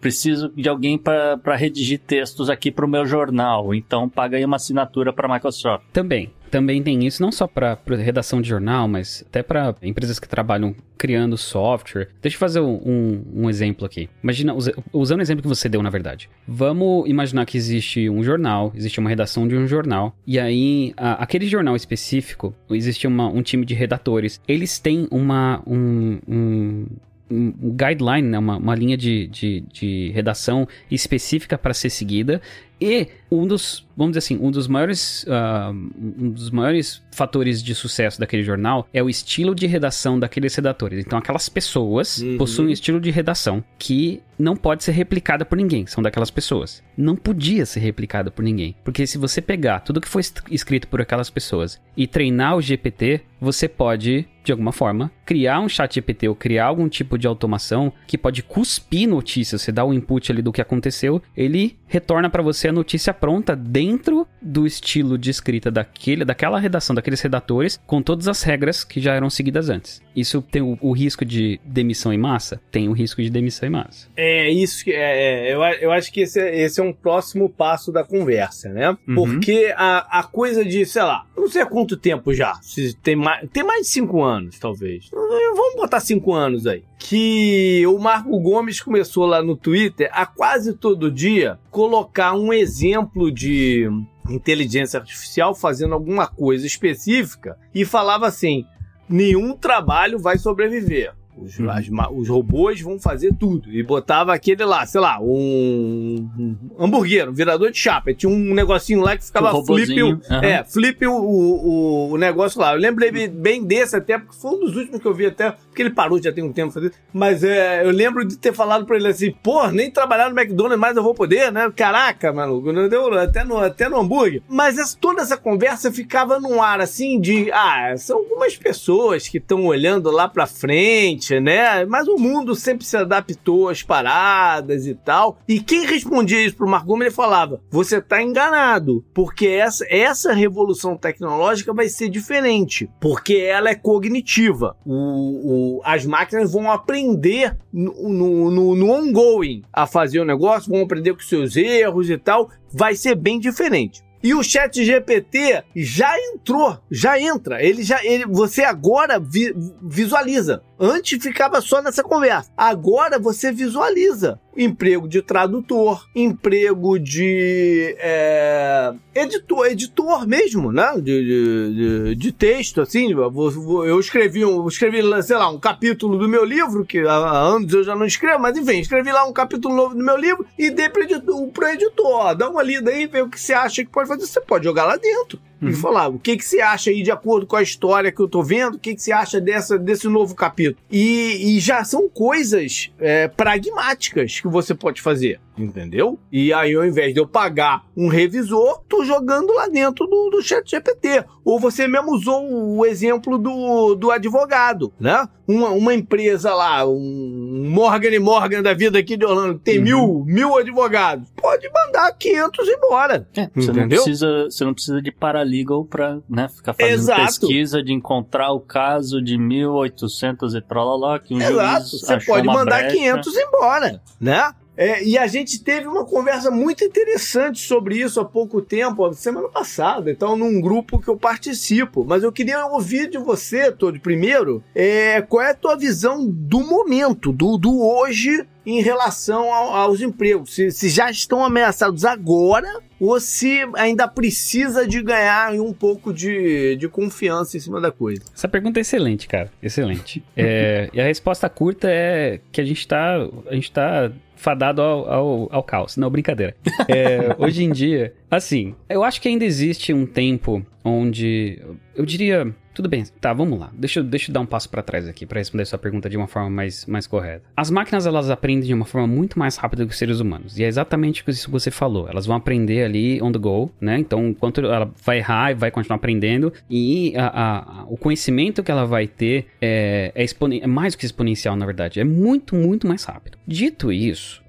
preciso de alguém para redigir textos aqui para o meu jornal, então paga aí uma assinatura para a Microsoft. Também. Também tem isso, não só para redação de jornal, mas até para empresas que trabalham criando software. Deixa eu fazer um, um, um exemplo aqui. Imagina, usa- usando o exemplo que você deu, na verdade. Vamos imaginar que existe um jornal, existe uma redação de um jornal, e aí a- aquele jornal específico, existe uma- um time de redatores. Eles têm uma, um, um, um guideline, né? uma, uma linha de, de, de redação específica para ser seguida. E um dos, vamos dizer assim, um dos maiores, ah, um dos maiores fatores de sucesso daquele jornal é o estilo de redação daqueles redatores. Então, aquelas pessoas Uhum. possuem um estilo de redação que não pode ser replicada por ninguém. São daquelas pessoas. Não podia ser replicada por ninguém. Porque se você pegar tudo que foi escrito por aquelas pessoas e treinar o GPT, você pode, de alguma forma, criar um chat GPT ou criar algum tipo de automação que pode cuspir notícias. Você dá o input ali do que aconteceu, ele retorna para você a notícia pronta dentro do estilo de escrita daquele, daquela redação, daqueles redatores, com todas as regras que já eram seguidas antes. Isso tem o, o risco de demissão em massa? Tem o risco de demissão em massa. É isso que é, é, eu, eu acho que esse é, esse é um próximo passo da conversa, né? Uhum. Porque a, a coisa de, sei lá, não sei há quanto tempo já, se tem mais, tem mais de cinco anos, talvez. Vamos botar cinco anos aí. Que o Marco Gomes começou lá no Twitter a quase todo dia colocar um exemplo de inteligência artificial fazendo alguma coisa específica e falava assim: nenhum trabalho vai sobreviver. Os, Uhum. as os robôs vão fazer tudo. E botava aquele lá, sei lá, um, um hambúrguer, um virador de chapa. E Tinha um negocinho lá que ficava Um flip, aham. é, flip o, o, o negócio lá. Eu lembrei bem- bem desse até, porque foi um dos últimos que eu vi até, porque ele parou já tem um tempo fazer. Mas é, eu lembro de ter falado pra ele assim, pô, nem trabalhar no McDonald's mais eu vou poder, né? Caraca, maluco, não deu até no, até no hambúrguer. Mas essa- toda essa conversa ficava num ar assim de, ah, são algumas pessoas que estão olhando lá pra frente, né? Mas o mundo sempre se adaptou às paradas e tal. E quem respondia isso pro Marco Gomes, ele falava: você tá enganado, porque essa, essa revolução tecnológica vai ser diferente, porque ela é cognitiva. O, o- as máquinas vão aprender no, no, no ongoing a fazer o negócio, vão aprender com seus erros e tal. Vai ser bem diferente. E o chat GPT já entrou, já entra. Ele já, ele, você agora vi- visualiza. Antes ficava só nessa conversa. Agora você visualiza emprego de tradutor, emprego de é, editor, editor mesmo, né? De, de, de, texto, assim. Eu escrevi, um, escrevi, sei lá, um capítulo do meu livro, que há anos eu já não escrevo, mas enfim, escrevi lá um capítulo novo do meu livro e dei para editor, pro editor. Dá uma lida aí, vê o que você acha que pode fazer. Você pode jogar lá dentro. Uhum. E falar o que, que você acha aí de acordo com a história que eu tô vendo, o que, que você acha dessa, desse novo capítulo. E, e já são coisas é, pragmáticas que você pode fazer, entendeu? E aí, ao invés de eu pagar um revisor, tô jogando lá dentro do, do chat GPT. Ou você mesmo usou o exemplo do, do advogado, né? Uma, uma empresa lá, um Morgan Morgan da vida aqui de Orlando, que tem uhum. mil, mil advogados, pode mandar 500 embora. É, você, não precisa, você não precisa de paralegal para né, ficar fazendo Exato. pesquisa de encontrar o caso de 1800 e tralala que um Exato. Você pode mandar brecha. 500 embora, né? É, e a gente teve uma conversa muito interessante sobre isso há pouco tempo, semana passada, então, num grupo que eu participo. Mas eu queria ouvir de você, Todd, primeiro, é, qual é a tua visão do momento, do, do hoje, em relação ao, aos empregos. Se, se, já estão ameaçados agora ou se ainda precisa de ganhar um pouco de, de confiança em cima da coisa. Essa pergunta é excelente, cara. Excelente. é, e a resposta curta é que a gente tá, a gente tá fadado ao, ao, ao caos. Não, brincadeira. É, hoje em dia, assim, eu acho que ainda existe um tempo onde eu diria tudo bem, tá, vamos lá. Deixa, eu, deixa eu dar um passo para trás aqui para responder sua pergunta de uma forma mais, mais correta. As máquinas elas aprendem de uma forma muito mais rápida que os seres humanos. E é exatamente isso que você falou. Elas vão aprender ali on the go, né? Então, enquanto ela vai errar e vai continuar aprendendo, e a, a, o conhecimento que ela vai ter é, é, é mais do que exponencial, na verdade. É muito, muito mais rápido. Dito isso,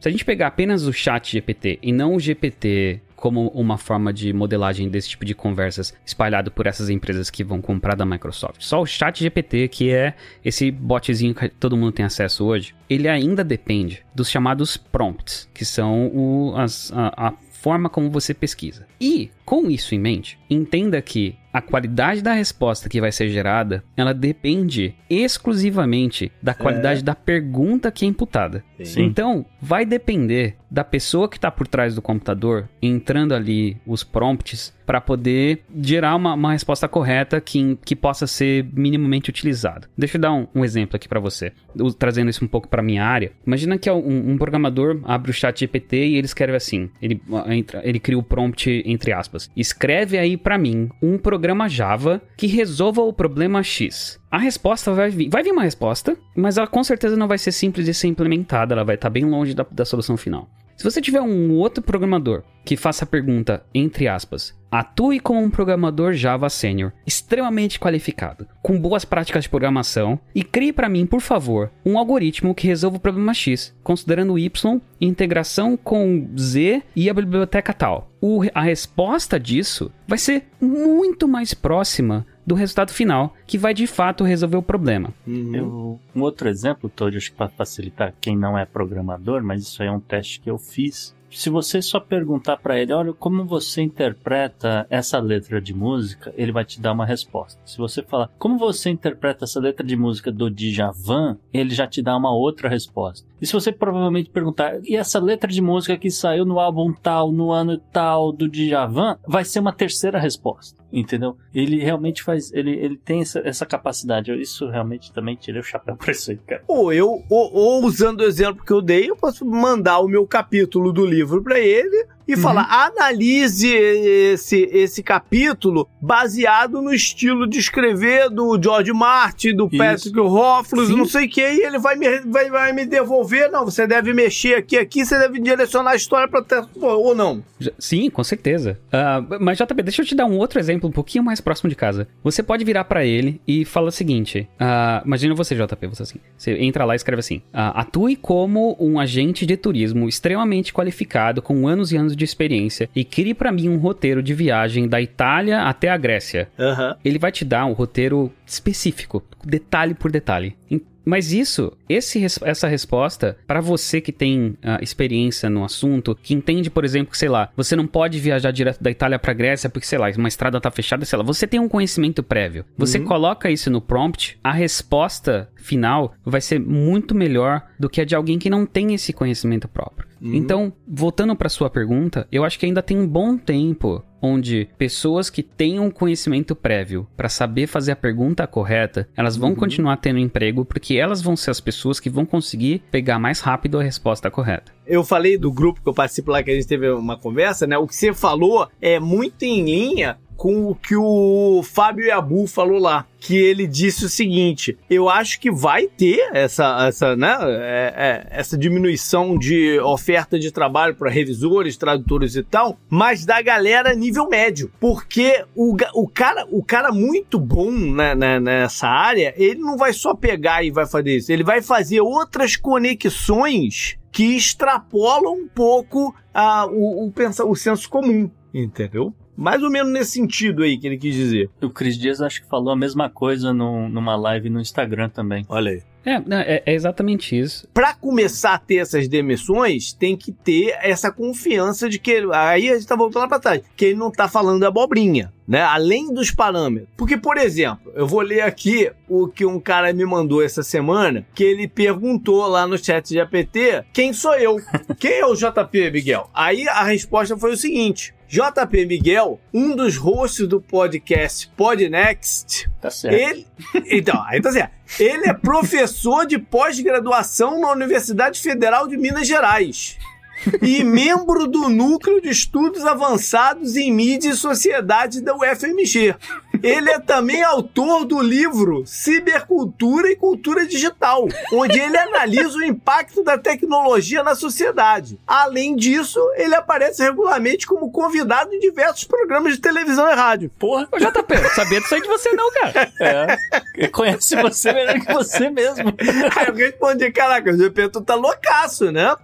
se a gente pegar apenas o chat GPT e não o GPT como uma forma de modelagem desse tipo de conversas espalhado por essas empresas que vão comprar da Microsoft. Só o Chat GPT, que é esse botzinho que todo mundo tem acesso hoje, ele ainda depende dos chamados prompts, que são o, as, a, a forma como você pesquisa. E, com isso em mente, entenda que a qualidade da resposta que vai ser gerada, ela depende exclusivamente da qualidade é. da pergunta que é imputada. Sim. Então, vai depender da pessoa que está por trás do computador entrando ali os prompts para poder gerar uma, uma, resposta correta que, que possa ser minimamente utilizada. Deixa eu dar um, um exemplo aqui para você, trazendo isso um pouco para minha área. Imagina que um, um, programador abre o chat GPT e ele escreve assim, ele, entra, ele cria o prompt entre aspas, escreve aí para mim um programa Java que resolva o problema X. A resposta vai vir. Vai vir uma resposta, mas ela com certeza não vai ser simples de ser implementada, ela vai estar bem longe da, da solução final. Se você tiver um outro programador que faça a pergunta, entre aspas, atue como um programador Java sênior, extremamente qualificado, com boas práticas de programação, e crie para mim, por favor, um algoritmo que resolva o problema X, considerando Y, integração com Z e a biblioteca tal. O, a resposta disso vai ser muito mais próxima do resultado final, que vai de fato resolver o problema. Uhum. Eu, um outro exemplo, Todd, acho que para facilitar quem não é programador, mas isso aí é um teste que eu fiz se você só perguntar para ele, olha, como você interpreta essa letra de música, ele vai te dar uma resposta. Se você falar, como você interpreta essa letra de música do Djavan, ele já te dá uma outra resposta. E se você provavelmente perguntar, e essa letra de música que saiu no álbum tal, no ano tal do Djavan, vai ser uma terceira resposta. Entendeu? Ele realmente faz. Ele, ele tem essa, essa capacidade. Isso realmente também tirei o chapéu pra isso aí, cara. Ou eu, ou, ou usando o exemplo que eu dei, eu posso mandar o meu capítulo do livro para ele e uhum. falar: analise esse, esse capítulo baseado no estilo de escrever do George Martin, do Isso. Patrick Rothfuss, não sei o que, e ele vai me, vai, vai me devolver. Não, você deve mexer aqui, aqui, você deve direcionar a história para ou não. Sim, com certeza. Uh, mas, JP, deixa eu te dar um outro exemplo um pouquinho mais próximo de casa. Você pode virar para ele e falar o seguinte: uh, imagina você, JP, você assim. Você entra lá e escreve assim: uh, atue como um agente de turismo extremamente qualificado, com anos e anos de experiência e crie para mim um roteiro de viagem da Itália até a Grécia. Uhum. Ele vai te dar um roteiro específico, detalhe por detalhe. Mas isso, esse, essa resposta, para você que tem ah, experiência no assunto, que entende, por exemplo, que, sei lá, você não pode viajar direto da Itália pra Grécia porque, sei lá, uma estrada tá fechada, sei lá, você tem um conhecimento prévio. Você coloca isso no prompt, a resposta final vai ser muito melhor do que a de alguém que não tem esse conhecimento próprio. Então, voltando para sua pergunta, eu acho que ainda tem um bom tempo onde pessoas que tenham conhecimento prévio para saber fazer a pergunta correta, elas vão continuar tendo emprego porque elas vão ser as pessoas que vão conseguir pegar mais rápido a resposta correta. Eu falei do grupo que eu participo lá, que a gente teve uma conversa, né? O que você falou é muito em linha com o que o Fábio Yabu falou lá. Que ele disse o seguinte: eu acho que vai ter essa, essa, né, é, é, essa diminuição de oferta de trabalho para revisores, tradutores e tal, mas da galera nível médio. Porque o, o, cara, o cara muito bom né, né, nessa área, ele não vai só pegar e vai fazer isso, ele vai fazer outras conexões que extrapolam um pouco a, o, o, o senso comum, entendeu? Mais ou menos nesse sentido aí que ele quis dizer. O Cris Dias acho que falou a mesma coisa num- numa live no Instagram também. Olha aí. É, é, é exatamente isso. Para começar a ter essas demissões, tem que ter essa confiança de que ele, aí a gente tá voltando lá para trás, que ele não tá falando abobrinha, né? Além dos parâmetros. Porque, por exemplo, eu vou ler aqui o que um cara me mandou essa semana, que ele perguntou lá no chat de APT, quem sou eu? Quem é o JP, Miguel? Aí a resposta foi o seguinte: JP Miguel, um dos hosts do podcast Podnext, Tá certo. ele, então, aí tá certo. Ele é professor de pós-graduação na Universidade Federal de Minas Gerais. E membro do Núcleo de Estudos Avançados em Mídia e Sociedade da UFMG. Ele é também autor do livro Cibercultura e Cultura Digital, onde ele analisa o impacto da tecnologia na sociedade. Além disso, ele aparece regularmente como convidado em diversos programas de televisão e rádio. Porra, eu sabia disso aí de você não, cara. é. Conhece você melhor que você mesmo. Aí eu respondi, caraca, o GP tu tá loucaço, né?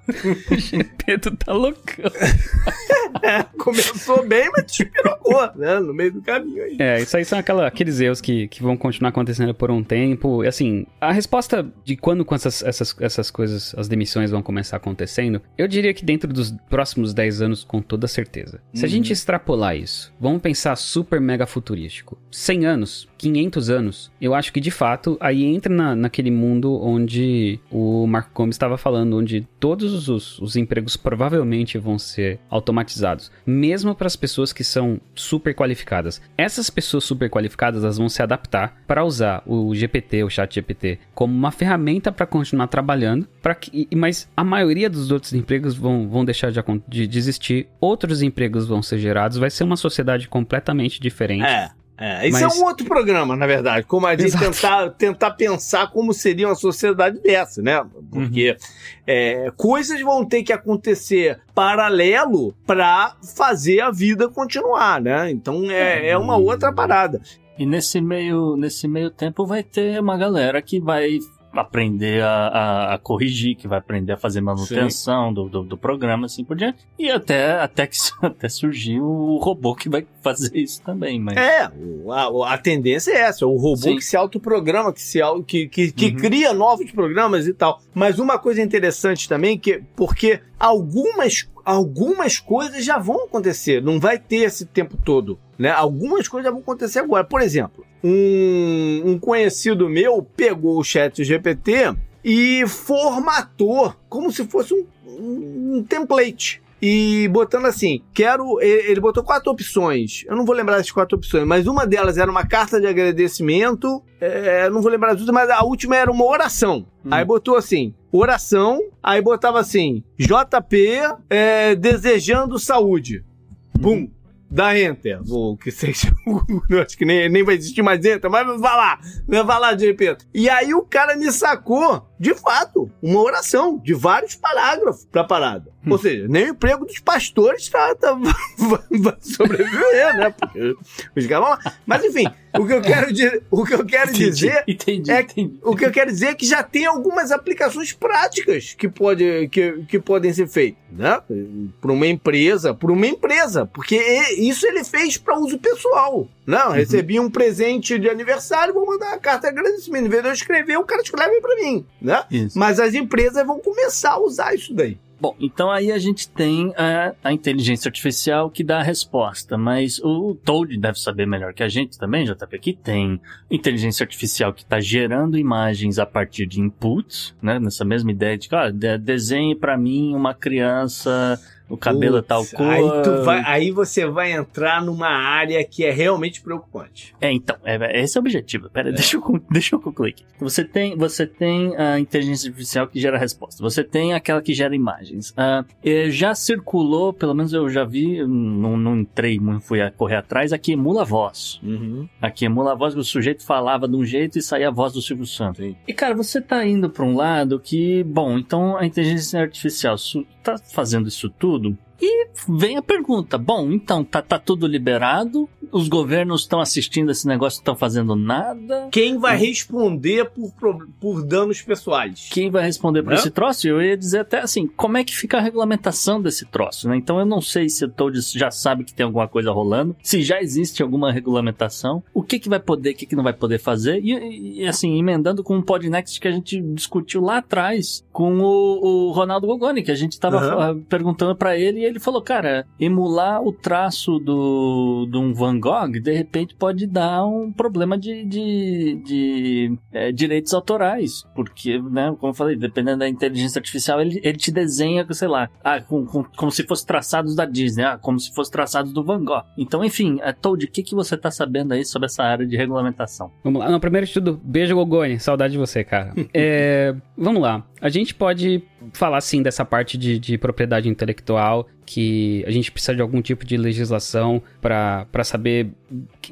Pedro tá loucão. Começou bem, mas despirocou, né? No meio do caminho aí. É, isso aí são aquela- aqueles erros que, que vão continuar acontecendo por um tempo. E, Assim, a resposta de quando com essas, essas, essas coisas, as demissões vão começar acontecendo, eu diria que dentro dos próximos 10 anos, com toda certeza. Se a gente extrapolar isso, vamos pensar super mega futurístico. 100 anos, 500 anos, eu acho que de fato aí entra na, naquele mundo onde o Marco Gomes estava falando, onde todos os, os empregos provavelmente vão ser automatizados, mesmo para as pessoas que são super qualificadas. Essas pessoas super qualificadas elas vão se adaptar para usar o GPT, o Chat GPT, como uma ferramenta para continuar trabalhando, para que, mas a maioria dos outros empregos vão, vão deixar de, de, de existir, outros empregos vão ser gerados, vai ser uma sociedade completamente diferente. É. É, isso Mas- é um outro programa, na verdade. Como a gente tentar, tentar pensar como seria uma sociedade dessa, né? Porque é, coisas vão ter que acontecer paralelo para fazer a vida continuar, né? Então é, é uma outra parada. E nesse meio, nesse meio tempo vai ter uma galera que vai aprender a, a- a corrigir, que vai aprender a fazer manutenção do, do, do programa, assim por diante. E até, até que até surgir o robô que vai fazer isso também, mas... É, a, a tendência é essa, o robô Sim. que se autoprograma, que se que, que, que Uhum. cria novos programas e tal. Mas uma coisa interessante também, que porque algumas, algumas coisas já vão acontecer, não vai ter esse tempo todo. Né? Algumas coisas já vão acontecer agora. Por exemplo, um, um conhecido meu pegou o chat GPT e formatou como se fosse um, um- um template. E botando assim, quero. Ele botou quatro opções. Eu não vou lembrar das quatro opções, mas uma delas era uma carta de agradecimento. é, não vou lembrar das outras, mas a última era uma oração. Hum. Aí botou assim, oração. Aí botava assim, JP é, desejando saúde. Bum! Dá enter. Ou que seja. acho que nem, nem vai existir mais enter, mas vai lá. Vai lá de repente. E aí o cara me sacou, de fato, uma oração de vários parágrafos pra parada. Ou seja, nem o emprego dos pastores tá, tá- vai, vai sobreviver, né? Porque os caras vão lá. Mas enfim, o que eu quero, di- o que eu quero dizer entendi, é- entendi. o que eu quero dizer é que já tem algumas aplicações práticas que, pode, que, que podem ser feitas, né? Para uma empresa, por uma empresa, porque isso ele fez para uso pessoal, Não, recebi um presente de aniversário, vou mandar uma carta de agradecimento. Em vez de eu escrever, o cara escreve pra mim, né? Isso. Mas as empresas vão começar a usar isso daí. Bom, então aí a gente tem a, a inteligência artificial que dá a resposta, mas o Toad deve saber melhor que a gente também, JP, que tem inteligência artificial que está gerando imagens a partir de inputs, né? Nessa mesma ideia de, ah, de- desenhe para mim uma criança, o cabelo é tal Putz, cor. Aí, vai- aí você vai entrar numa área que é realmente preocupante. É, então, é, esse é o objetivo. Pera, deixa, eu, deixa eu concluir aqui. Você tem, você tem a inteligência artificial que gera resposta. Você tem aquela que gera imagens. Eh, já circulou, pelo menos eu já vi, não, não entrei, não fui a correr atrás, a que emula a voz. A que emula a voz que o sujeito falava de um jeito e saía a voz do Silvio Santos. E, cara, você tá indo pra um lado que, bom, então a inteligência artificial tá fazendo isso tudo. E vem a pergunta: bom, então tá, tá tudo liberado, os governos estão assistindo esse negócio, não estão fazendo nada. Quem vai responder por, por danos pessoais? Quem vai responder por Né? esse troço? Eu ia dizer até assim, como é que fica a regulamentação desse troço, né? Então eu não sei se o Toad já sabe que tem alguma coisa rolando, se já existe alguma regulamentação, o que que vai poder, o que que não vai poder fazer, e, e, assim, emendando com um podnext que a gente discutiu lá atrás com o, o Ronaldo Gogoni, que a gente tava Aham. ah, perguntando pra ele, ele falou, cara, emular o traço do, de um Van Gogh, de repente pode dar um problema de, de, de é, direitos autorais, porque, né, como eu falei, dependendo da inteligência artificial, ele, ele te desenha, sei lá, ah, com, com- como se fosse traçados da Disney, ah, como se fosse traçados do Van Gogh. Então, enfim, é, Toad, o que, que você tá sabendo aí sobre essa área de regulamentação? Vamos lá. Não, primeiro de tudo, beijo, Gogoni. Saudade de você, cara. É, vamos lá. A gente pode falar, sim, dessa parte de, de propriedade intelectual, que a gente precisa de algum tipo de legislação pra saber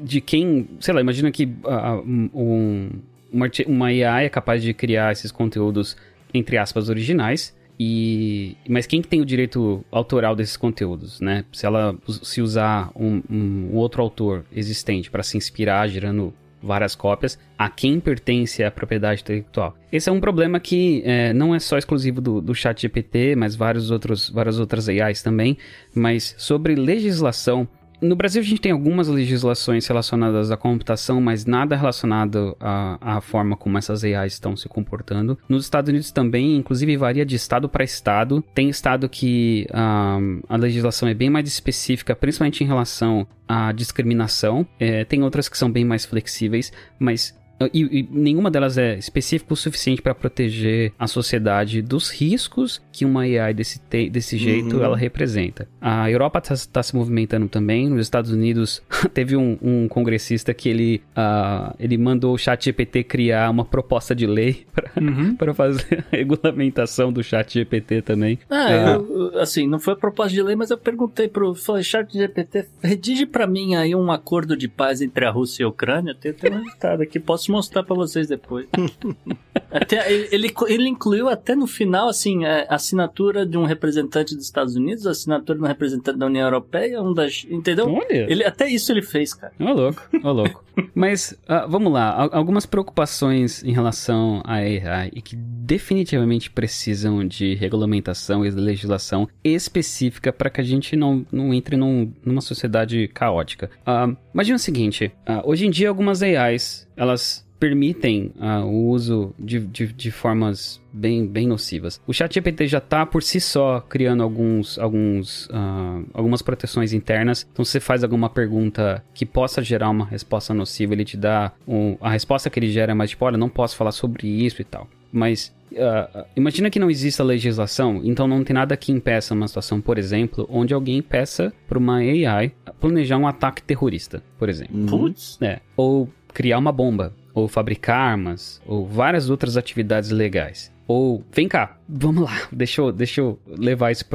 de quem... Sei lá, imagina que ah, um, uma, uma AI é capaz de criar esses conteúdos, entre aspas, originais, e, mas quem que tem o direito autoral desses conteúdos, né? Se ela se usar um, um outro autor existente para se inspirar, gerando várias cópias, a quem pertence a propriedade intelectual. Esse é um problema que é, não é só exclusivo do, do chat GPT, mas vários outros, várias outras AIs também. Mas sobre legislação, no Brasil a gente tem algumas legislações relacionadas à computação, mas nada relacionado à, à forma como essas AIs estão se comportando. Nos Estados Unidos também, inclusive varia de estado para estado. Tem estado que a legislação é bem mais específica, principalmente em relação à discriminação. É, tem outras que são bem mais flexíveis, mas e, e nenhuma delas é específica o suficiente para proteger a sociedade dos riscos que uma AI desse, te- desse jeito Uhum. ela representa. A Europa está se movimentando também. Nos Estados Unidos teve um, um congressista que ele, ah, ele mandou o chat GPT criar uma proposta de lei para fazer a regulamentação do chat GPT também. Ah, Ah. eu, assim, não foi proposta de lei, mas eu perguntei pro falei, chat GPT, redige pra mim aí um acordo de paz entre a Rússia e a Ucrânia. Tem até um resultado aqui, posso mostrar pra vocês depois. até, ele, ele, ele incluiu até no final, assim, a assinatura de um representante dos Estados Unidos, a assinatura de um representante da União Europeia, um da... Entendeu? Olha! Ele, até isso ele fez, cara. Ô louco, ô louco. Mas ah, vamos lá, Al- algumas preocupações em relação à AI e que definitivamente precisam de regulamentação e legislação específica para que a gente não, não entre num- numa sociedade caótica. Ah, imagina o seguinte, ah, hoje em dia algumas AIs, elas permitem ah, o uso de, de, de formas bem, bem nocivas. O ChatGPT já está por si só criando alguns, alguns, ah, algumas proteções internas. Então, se você faz alguma pergunta que possa gerar uma resposta nociva, ele te dá um- a resposta que ele gera é mais tipo, olha, não posso falar sobre isso e tal. Mas ah, imagina que não exista legislação, então não tem nada que impeça uma situação, por exemplo, onde alguém peça para uma AI planejar um ataque terrorista, por exemplo. Putz. É, ou criar uma bomba, ou fabricar armas, ou várias outras atividades legais. Ou, vem cá, vamos lá, deixa eu, deixa eu levar isso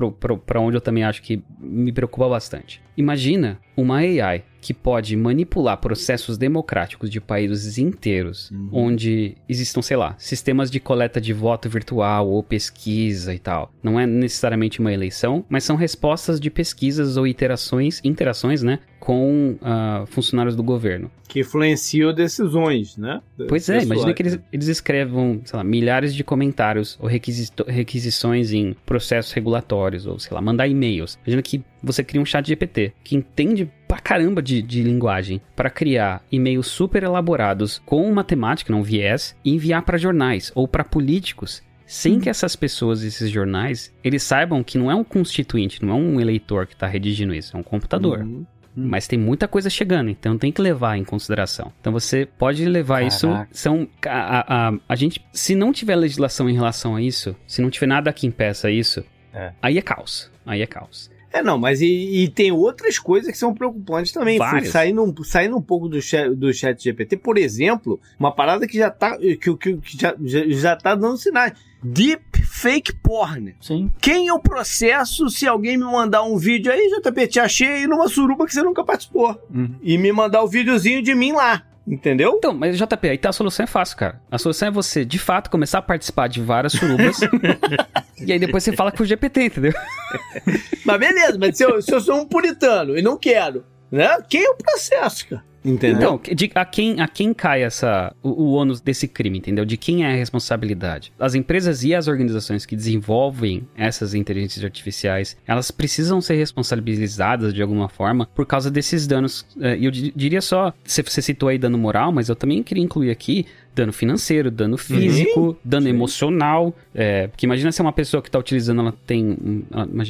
pra onde eu também acho que me preocupa bastante. Imagina uma AI que pode manipular processos democráticos de países inteiros, onde existam, sei lá, sistemas de coleta de voto virtual ou pesquisa e tal. Não é necessariamente uma eleição, mas são respostas de pesquisas ou iterações, interações, né, com ah, funcionários do governo. Que influenciam decisões, né? Pois é, Pessoais. imagina que eles, eles escrevam, sei lá, milhares de comentários comentários ou requisito- requisições em processos regulatórios, ou sei lá, mandar e-mails. Imagina que você cria um chat GPT que entende pra caramba de, de linguagem para criar e-mails super elaborados com matemática, não viés, e enviar para jornais ou para políticos. Sem que essas pessoas, esses jornais, eles saibam que não é um constituinte, não é um eleitor que está redigindo isso, é um computador. Uhum. Mas tem muita coisa chegando, então tem que levar em consideração. Então você pode levar isso. Caraca. São. A, a, a- a gente. Se não tiver legislação em relação a isso, se não tiver nada que impeça isso, É. aí é caos. Aí é caos. É, não, mas e, e tem outras coisas que são preocupantes também. Várias. Saindo, um- saindo um pouco do chat, do chat GPT, por exemplo, uma parada que já tá, que, que, que já, já, já tá dando sinais. Deep fake porn. Sim. Quem eu processo se alguém me mandar um vídeo aí, JP, te achei numa suruba que você nunca participou. Uhum. E me mandar o videozinho de mim lá. Entendeu? Então, mas JP, aí tá a solução é fácil, cara. A solução é você, de fato, começar a participar de várias surubas. e aí depois você fala com o GPT, entendeu? Mas beleza, mas se eu, se eu sou um puritano e não quero, né? Quem eu processo, cara? Entendeu? Então, de- a, quem, a quem cai essa, o, o ônus desse crime, entendeu? De quem é a responsabilidade? As empresas e as organizações que desenvolvem essas inteligências artificiais, elas precisam ser responsabilizadas de alguma forma por causa desses danos. eh, E eu di- diria só, você citou aí dano moral, mas eu também queria incluir aqui dano financeiro, dano físico, dano emocional. é, porque imagina se é uma pessoa que está utilizando, ela tem.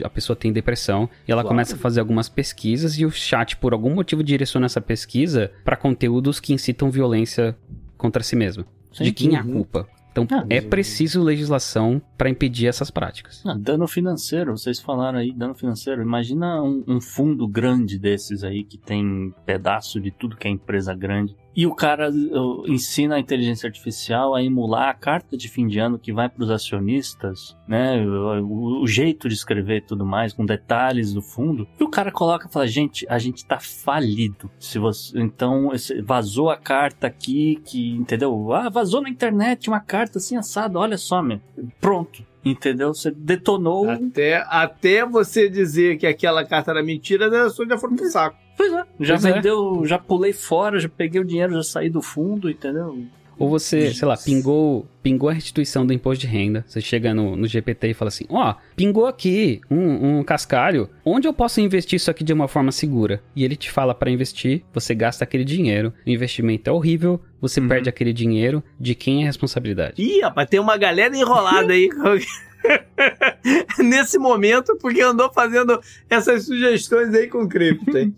a pessoa tem depressão e ela Claro. começa a fazer algumas pesquisas e o chat, por algum motivo, direciona essa pesquisa para conteúdos que incitam violência contra si mesmo. Sim. De quem é a Uhum. culpa? Então Ah, é preciso legislação para impedir essas práticas. Ah, dano financeiro, vocês falaram aí, dano financeiro. Imagina um, um fundo grande desses aí que tem pedaço de tudo que é empresa grande. E o cara ensina a inteligência artificial a emular a carta de fim de ano que vai para os acionistas, né? O, o jeito de escrever e tudo mais, com detalhes do fundo. E o cara coloca e fala: gente, a gente tá falido. Se você, então, vazou a carta aqui, que, entendeu? Ah, vazou na internet uma carta assim assada, olha só, meu. Pronto. Entendeu? Você detonou. Até, até você dizer que aquela carta era mentira, as pessoas já foram pro saco. Pois é. Já Pois é. vendeu, já pulei fora, já peguei o dinheiro, já saí do fundo, entendeu? Ou você, sei lá, pingou, pingou a restituição do imposto de renda. Você chega no, no GPT e fala assim: Ó, pingou aqui um, um cascalho. Onde eu posso investir isso aqui de uma forma segura? E ele te fala para investir, você gasta aquele dinheiro. O investimento é horrível, você Uhum. perde aquele dinheiro. De quem é a responsabilidade? Ih, rapaz, tem uma galera enrolada aí. Nesse momento, porque andou fazendo essas sugestões aí com cripto, hein?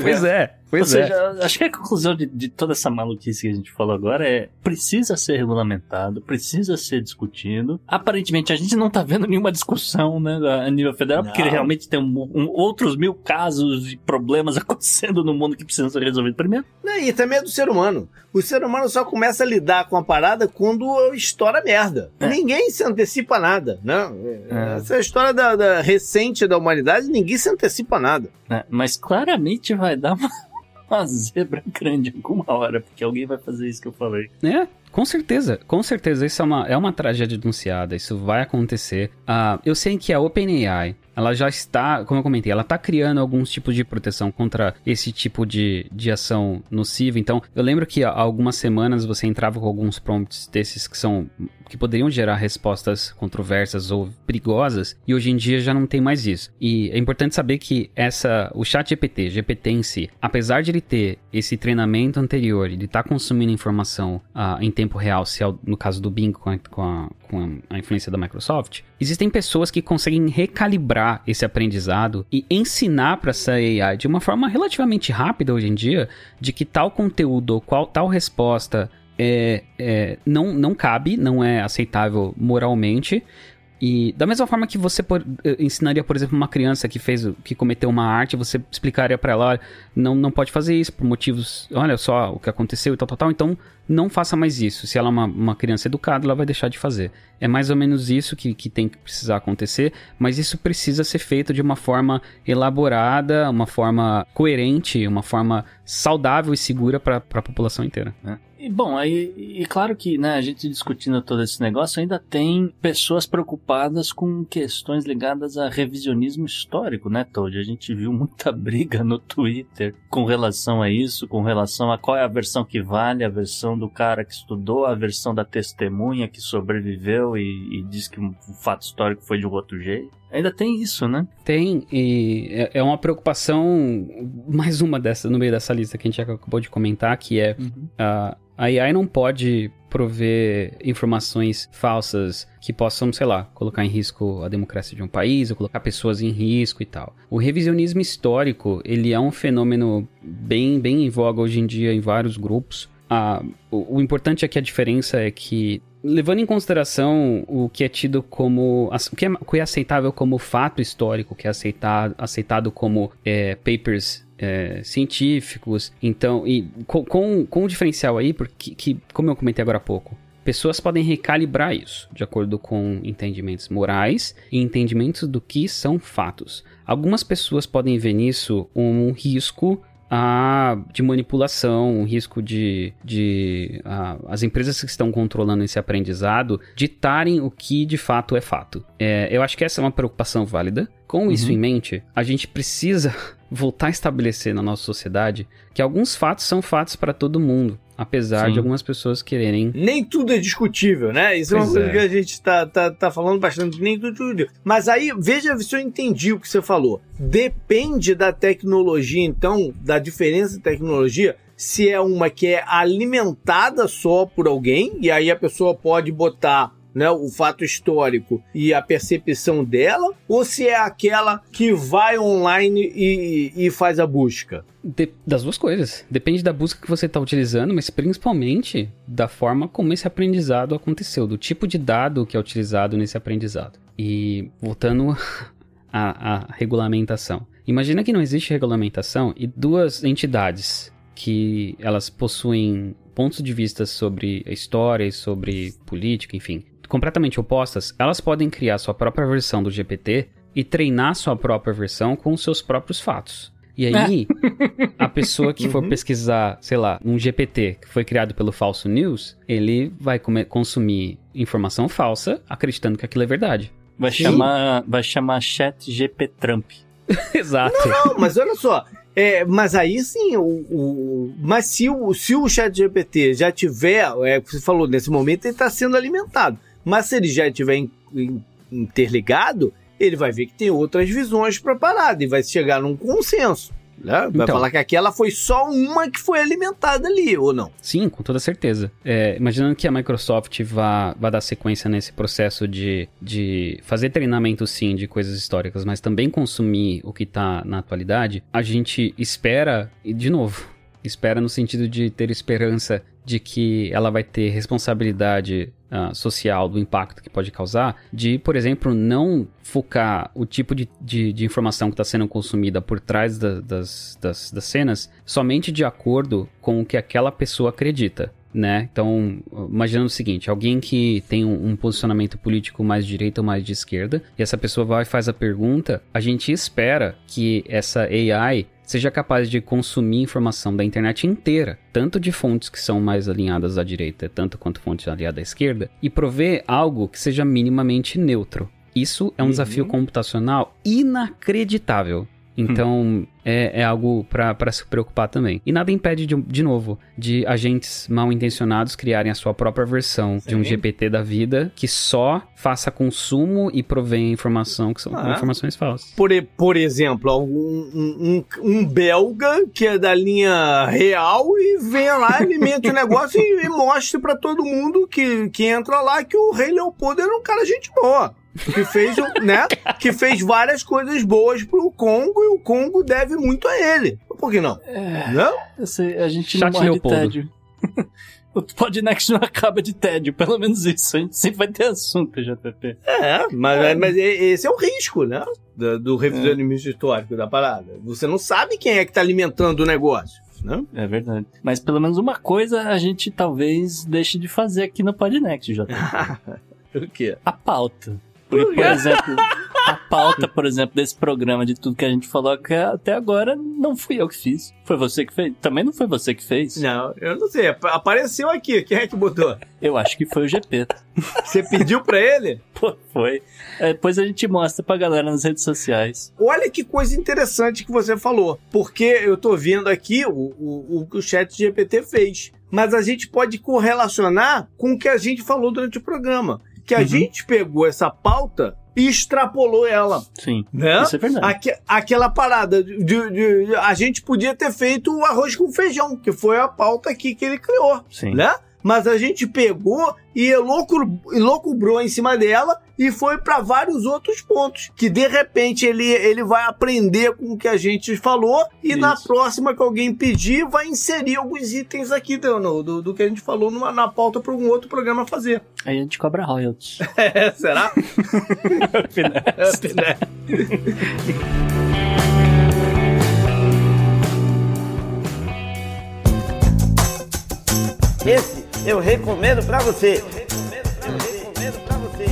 Pois é, Ou pois é. seja, acho que a conclusão de, de toda essa maluquice que a gente falou agora é precisa ser regulamentado, precisa ser discutido. Aparentemente a gente não tá vendo nenhuma discussão né, a nível federal, porque Não. realmente tem um- um- outros mil casos e problemas acontecendo no mundo que precisam ser resolvidos primeiro. Não, E também é do ser humano. O ser humano só começa a lidar com a parada quando estoura merda. É. Ninguém se antecipa a nada, né? É. Essa história da, da recente da humanidade, ninguém se antecipa a nada. né? Mas claramente vai dar uma, uma zebra grande alguma hora, porque alguém vai fazer isso que eu falei. É, com certeza, com certeza. Isso é uma, é uma tragédia anunciada, isso vai acontecer. Ah, eu sei que a OpenAI, ela já está, como eu comentei, ela está criando alguns tipos de proteção contra esse tipo de, de ação nociva. Então, eu lembro que há algumas semanas você entrava com alguns prompts desses que são que poderiam gerar respostas controversas ou perigosas, e hoje em dia já não tem mais isso. E é importante saber que essa o chat GPT, GPT em si, apesar de ele ter esse treinamento anterior, ele está consumindo informação ah, em tempo real, se é o- no caso do Bing com a, com a- com a influência da Microsoft, existem pessoas que conseguem recalibrar esse aprendizado e ensinar para essa AI de uma forma relativamente rápida hoje em dia, de que tal conteúdo ou qual tal resposta é, é, não, não cabe, não é aceitável moralmente. E da mesma forma que você por- eh, ensinaria, por exemplo, uma criança que fez, que cometeu uma arte, você explicaria pra ela, não, não pode fazer isso por motivos, olha só o que aconteceu e tal, tal, tal. Então, não faça mais isso. Se ela é uma, uma criança educada, ela vai deixar de fazer. É mais ou menos isso que, que tem que precisar acontecer, mas isso precisa ser feito de uma forma elaborada, uma forma coerente, uma forma saudável e segura para a população inteira. E bom, aí, e claro que, né, a gente discutindo todo esse negócio, ainda tem pessoas preocupadas com questões ligadas a revisionismo histórico, né, Todd? A gente viu muita briga no Twitter com relação a isso, com relação a qual é a versão que vale, a versão versão do cara que estudou, a versão da testemunha que sobreviveu e, e diz que o fato histórico foi de um outro jeito. Ainda tem isso, né? Tem, e é, é uma preocupação, mais uma dessa, no meio dessa lista que a gente acabou de comentar, que é Uhum. a a AI não pode prover informações falsas que possam, sei lá, colocar em risco a democracia de um país ou colocar pessoas em risco e tal. O revisionismo histórico, ele é um fenômeno bem, bem em voga hoje em dia em vários grupos. Ah, o, o importante é que a diferença é que levando em consideração o que é tido como o que é, o que é aceitável como fato histórico, o que é aceitado, aceitado como é, papers é, científicos, então e com, com, com diferencial aí, porque que, como eu comentei agora há pouco, pessoas podem recalibrar isso de acordo com entendimentos morais e entendimentos do que são fatos. Algumas pessoas podem ver nisso um risco a, de manipulação, um risco de, de a, as empresas que estão controlando esse aprendizado ditarem o que de fato é fato. É, eu acho que essa é uma preocupação válida. Com isso em mente, a gente precisa voltar a estabelecer na nossa sociedade que alguns fatos são fatos para todo mundo. Apesar Sim. de algumas pessoas quererem. Nem tudo é discutível, né? Isso é uma Pois coisa é. que a gente tá, tá, tá falando bastante, nem tudo é discutível. Mas aí, veja se eu entendi o que você falou. Depende da tecnologia, então, da diferença de tecnologia, se é uma que é alimentada só por alguém, e aí a pessoa pode botar né, o fato histórico e a percepção dela, ou se é aquela que vai online e, e faz a busca. De- das duas coisas. Depende da busca que você está utilizando, mas principalmente da forma como esse aprendizado aconteceu, do tipo de dado que é utilizado nesse aprendizado. E voltando à, regulamentação. Imagina que não existe regulamentação e duas entidades que elas possuem pontos de vista sobre a história e sobre política, enfim, completamente opostas, elas podem criar sua própria versão do GPT e treinar sua própria versão com os seus próprios fatos. E aí, a pessoa que for Uhum. pesquisar, sei lá, um GPT que foi criado pelo falso news, ele vai come- consumir informação falsa, acreditando que aquilo é verdade. Vai Sim. chamar, vai chamar Chat GP Trump. Exato. Não, mas olha só. É, mas aí sim, o, o- mas se o, se o chat GPT já tiver, é, você falou, nesse momento ele está sendo alimentado, mas se ele já tiver in- in- interligado, ele vai ver que tem outras visões para a parada e vai chegar num consenso. Né? Vai Então. falar que aquela foi só uma que foi alimentada ali, ou não? Sim, com toda certeza. É, imaginando que a Microsoft vá, vá dar sequência nesse processo de, de fazer treinamento, sim, de coisas históricas, mas também consumir o que está na atualidade, a gente espera, e de novo, espera no sentido de ter esperança de que ela vai ter responsabilidade ah, social do impacto que pode causar, de, por exemplo, não focar o tipo de, de, de informação que está sendo consumida por trás da- das, das, das cenas somente de acordo com o que aquela pessoa acredita. Né? Então, imaginando o seguinte: alguém que tem um, um posicionamento político mais de direita ou mais de esquerda, e essa pessoa vai e faz a pergunta, a gente espera que essa AI seja capaz de consumir informação da internet inteira, tanto de fontes que são mais alinhadas à direita, tanto quanto fontes alinhadas à esquerda, e prover algo que seja minimamente neutro. Isso é um Uhum. desafio computacional inacreditável. Então, é, é algo para se preocupar também. E nada impede, de, de novo, de agentes mal intencionados criarem a sua própria versão de um Sim. GPT da vida que só faça consumo e provenha informação que são Ah. informações falsas. Por, por exemplo, um, um, um belga que é da linha real e vem lá, alimenta o negócio e, e mostra pra todo mundo que, que entra lá que o rei Leopoldo era um cara gente boa. Que fez, né, que fez várias coisas boas pro Congo e o Congo deve muito a ele. Por que não? Não? Eu sei, a gente Chat não morre Leopoldo. de tédio. o Podnext não acaba de tédio, pelo menos isso. A gente sempre vai ter assunto, JP. É, mas, mas e- esse é o risco, né? Do, do revisionismo histórico da parada. Você não sabe quem é que tá alimentando o negócio, né? É verdade. Mas pelo menos uma coisa a gente talvez deixe de fazer aqui no Podnext, JP. O quê? A pauta. Porque, por exemplo, a pauta, por exemplo, desse programa, de tudo que a gente falou que até agora, não fui eu que fiz. Foi você que fez? Também não foi você que fez? Não, eu não sei. ap- Apareceu aqui. Quem é que botou? Eu acho que foi o GP. Você pediu pra ele? Pô, foi. É, depois a gente mostra pra galera nas redes sociais. Olha que coisa interessante que você falou. Porque eu tô vendo aqui o, o, o que o chat GPT fez. mas a gente pode correlacionar com o que a gente falou durante o programa. Que a Uhum. gente pegou essa pauta e extrapolou ela. Sim. Né? Isso é verdade. Aque- aquela parada de, de- de- A gente podia ter feito o arroz com feijão, que foi a pauta aqui que ele criou Sim. né? Mas a gente pegou e elocubrou em cima dela e foi para vários outros pontos. Que de repente ele, ele vai aprender com o que a gente falou e na Isso. próxima que alguém pedir, vai inserir alguns itens aqui do, do, do que a gente falou numa, na pauta para um outro programa fazer. Aí a gente cobra royalties. É, será? Esse eu recomendo pra você. Eu recomendo pra você.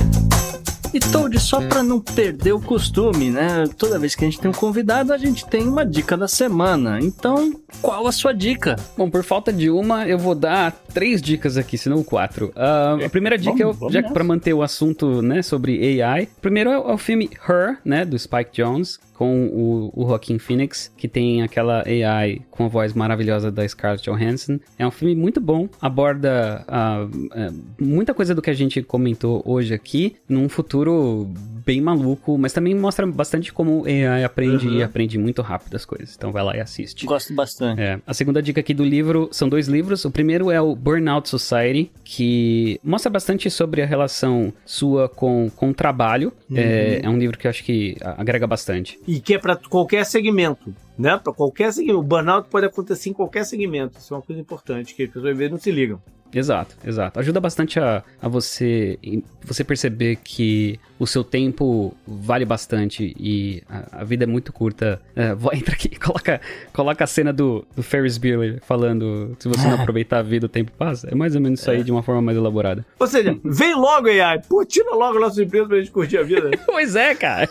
E Toad, só pra não perder o costume, né? Toda vez que a gente tem um convidado, a gente tem uma dica da semana. Então, qual a sua dica? Bom, por falta de uma, eu vou dar três dicas aqui, se não quatro. Ah, a primeira dica, Vamos- eu, já para manter o assunto né, sobre AI. Primeiro é o, é o filme Her, né, do Spike Jones, com o, o Joaquin Phoenix, que tem aquela AI com a voz maravilhosa da Scarlett Johansson. É um filme muito bom, aborda ah, é, muita coisa do que a gente comentou hoje aqui, num futuro bem maluco, mas também mostra bastante como AI aprende e aprende muito rápido as coisas. Então vai lá e assiste. Gosto bastante. É, a segunda dica aqui do livro são dois livros. O primeiro é o Burnout Society, que mostra bastante sobre a relação sua com, com o trabalho. É, é um livro que eu acho que agrega bastante. E que é para qualquer segmento. Né? Para qualquer segmento. O burnout pode acontecer em qualquer segmento. Isso é uma coisa importante, que as pessoas às vezes não se ligam. Exato, exato. Ajuda bastante a, a você você perceber que o seu tempo vale bastante e a, a vida é muito curta. É, vou, entra aqui, coloca, coloca a cena do, do Ferris Bueller falando se você não aproveitar a vida, o tempo passa. É mais ou menos isso aí de uma forma mais elaborada. Ou seja, vem logo AI. Pô, tira logo a nossa empresa pra gente curtir a vida. Pois é, cara.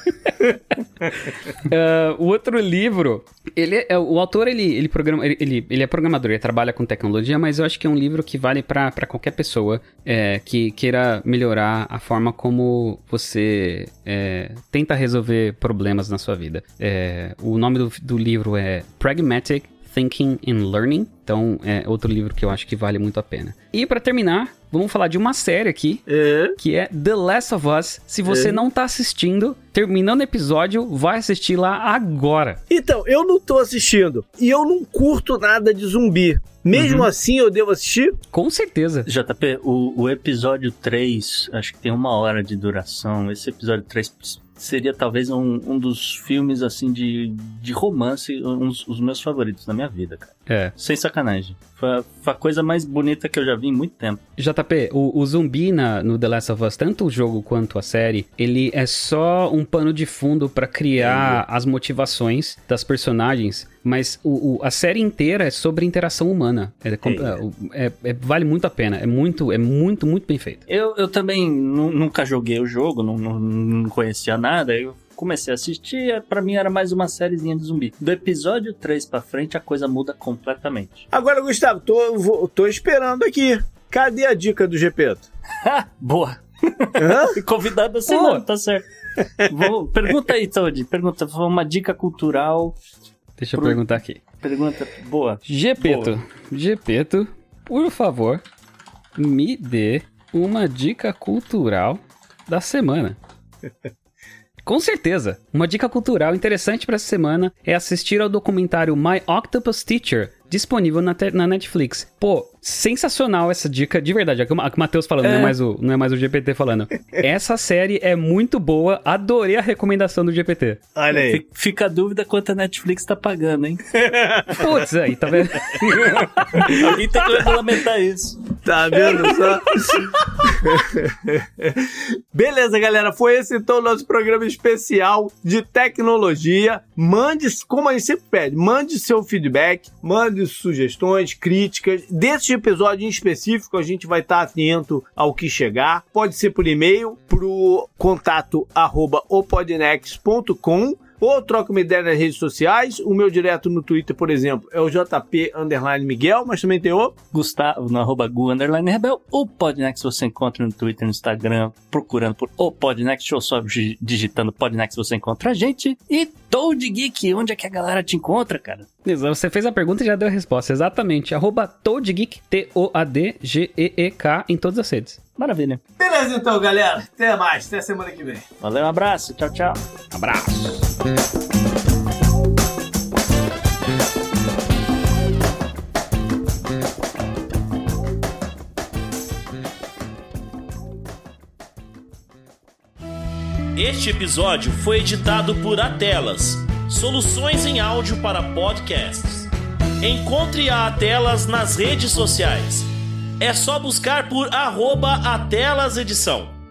Ah, o outro livro, ele é, o autor ele ele, programa, ele, ele é programador, ele trabalha com tecnologia, mas eu acho que é um livro que vale pra qualquer pessoa é, que queira melhorar a forma como você é, tenta resolver problemas na sua vida. É, o nome do, do livro é Pragmatic Thinking and Learning. Então, é outro livro que eu acho que vale muito a pena. E pra terminar, vamos falar de uma série aqui É. que é The Last of Us. Se você É. não tá assistindo, terminando o episódio, vai assistir lá agora. Então, eu não tô assistindo. E eu não curto nada de zumbi. Mesmo assim, eu devo assistir? Com certeza. JP, o, o episódio 3, acho que tem uma hora de duração. Esse episódio 3 seria talvez um, um dos filmes, assim, de, de romance, uns os meus favoritos da minha vida, cara. É. Sem sacanagem. Foi a, foi a coisa mais bonita que eu já vi em muito tempo. JP, o, o zumbi na, no The Last of Us, tanto o jogo quanto a série, ele é só um pano de fundo pra criar as motivações das personagens, mas o, o- a série inteira é sobre interação humana. É, é- é- é- vale muito a pena. É muito, é muito, muito bem feito. Eu, eu também nu- nunca joguei o jogo, não, não, não conhecia nada. Eu comecei a assistir, pra mim era mais uma sériezinha de zumbi. Do episódio 3 pra frente, a coisa muda completamente. Agora, Gustavo, tô, vou- tô esperando aqui. Cadê a dica do Gepeto? Boa! Convidado da semana, tá certo. Vou- pergunta aí, Todd. Pergunta, foi uma dica cultural. Deixa eu Pro- perguntar aqui. Pergunta boa. Gepeto, Gepeto, por favor, me dê uma dica cultural da semana. Com certeza, uma dica cultural interessante para essa semana é assistir ao documentário My Octopus Teacher, disponível na, na Netflix. Pô, sensacional essa dica, de verdade. É o que o Matheus falando, não, é mais o, não é mais o GPT falando. Essa série é muito boa, adorei a recomendação do GPT. Olha aí. Fi- Fica a dúvida quanto a Netflix tá pagando, hein? Putz, aí, tá vendo? Alguém tem que regulamentar isso. Tá vendo só? Beleza, galera. Foi esse então o nosso programa especial de tecnologia. Mande, como a gente sempre pede, mande seu feedback, mande sugestões, críticas. Desse episódio em específico, a gente vai estar atento ao que chegar. Pode ser por e-mail, pro contato arroba opodnex.com ou troca uma ideia nas redes sociais. O meu direto no Twitter, por exemplo, é o JP Underline Miguel, mas também tem o Gustavo no arroba Gu Underline Rebel. O Podnext você encontra no Twitter, no Instagram, procurando por o Podnext ou só di- digitando Podnext você encontra a gente. E Toad Geek, onde é que a galera te encontra, cara? Exato, Você fez a pergunta e já deu a resposta. Exatamente. Arroba ToadGeek, T-O-A-D-G-E-E-K, em todas as redes. Maravilha. Beleza então, galera. Até mais. Até semana que vem. Valeu, um abraço. Tchau, tchau. Abraço. Este episódio foi editado por Atelas, soluções em áudio para podcasts. Encontre a Atelas nas redes sociais. É só buscar por arroba Atelas Edição.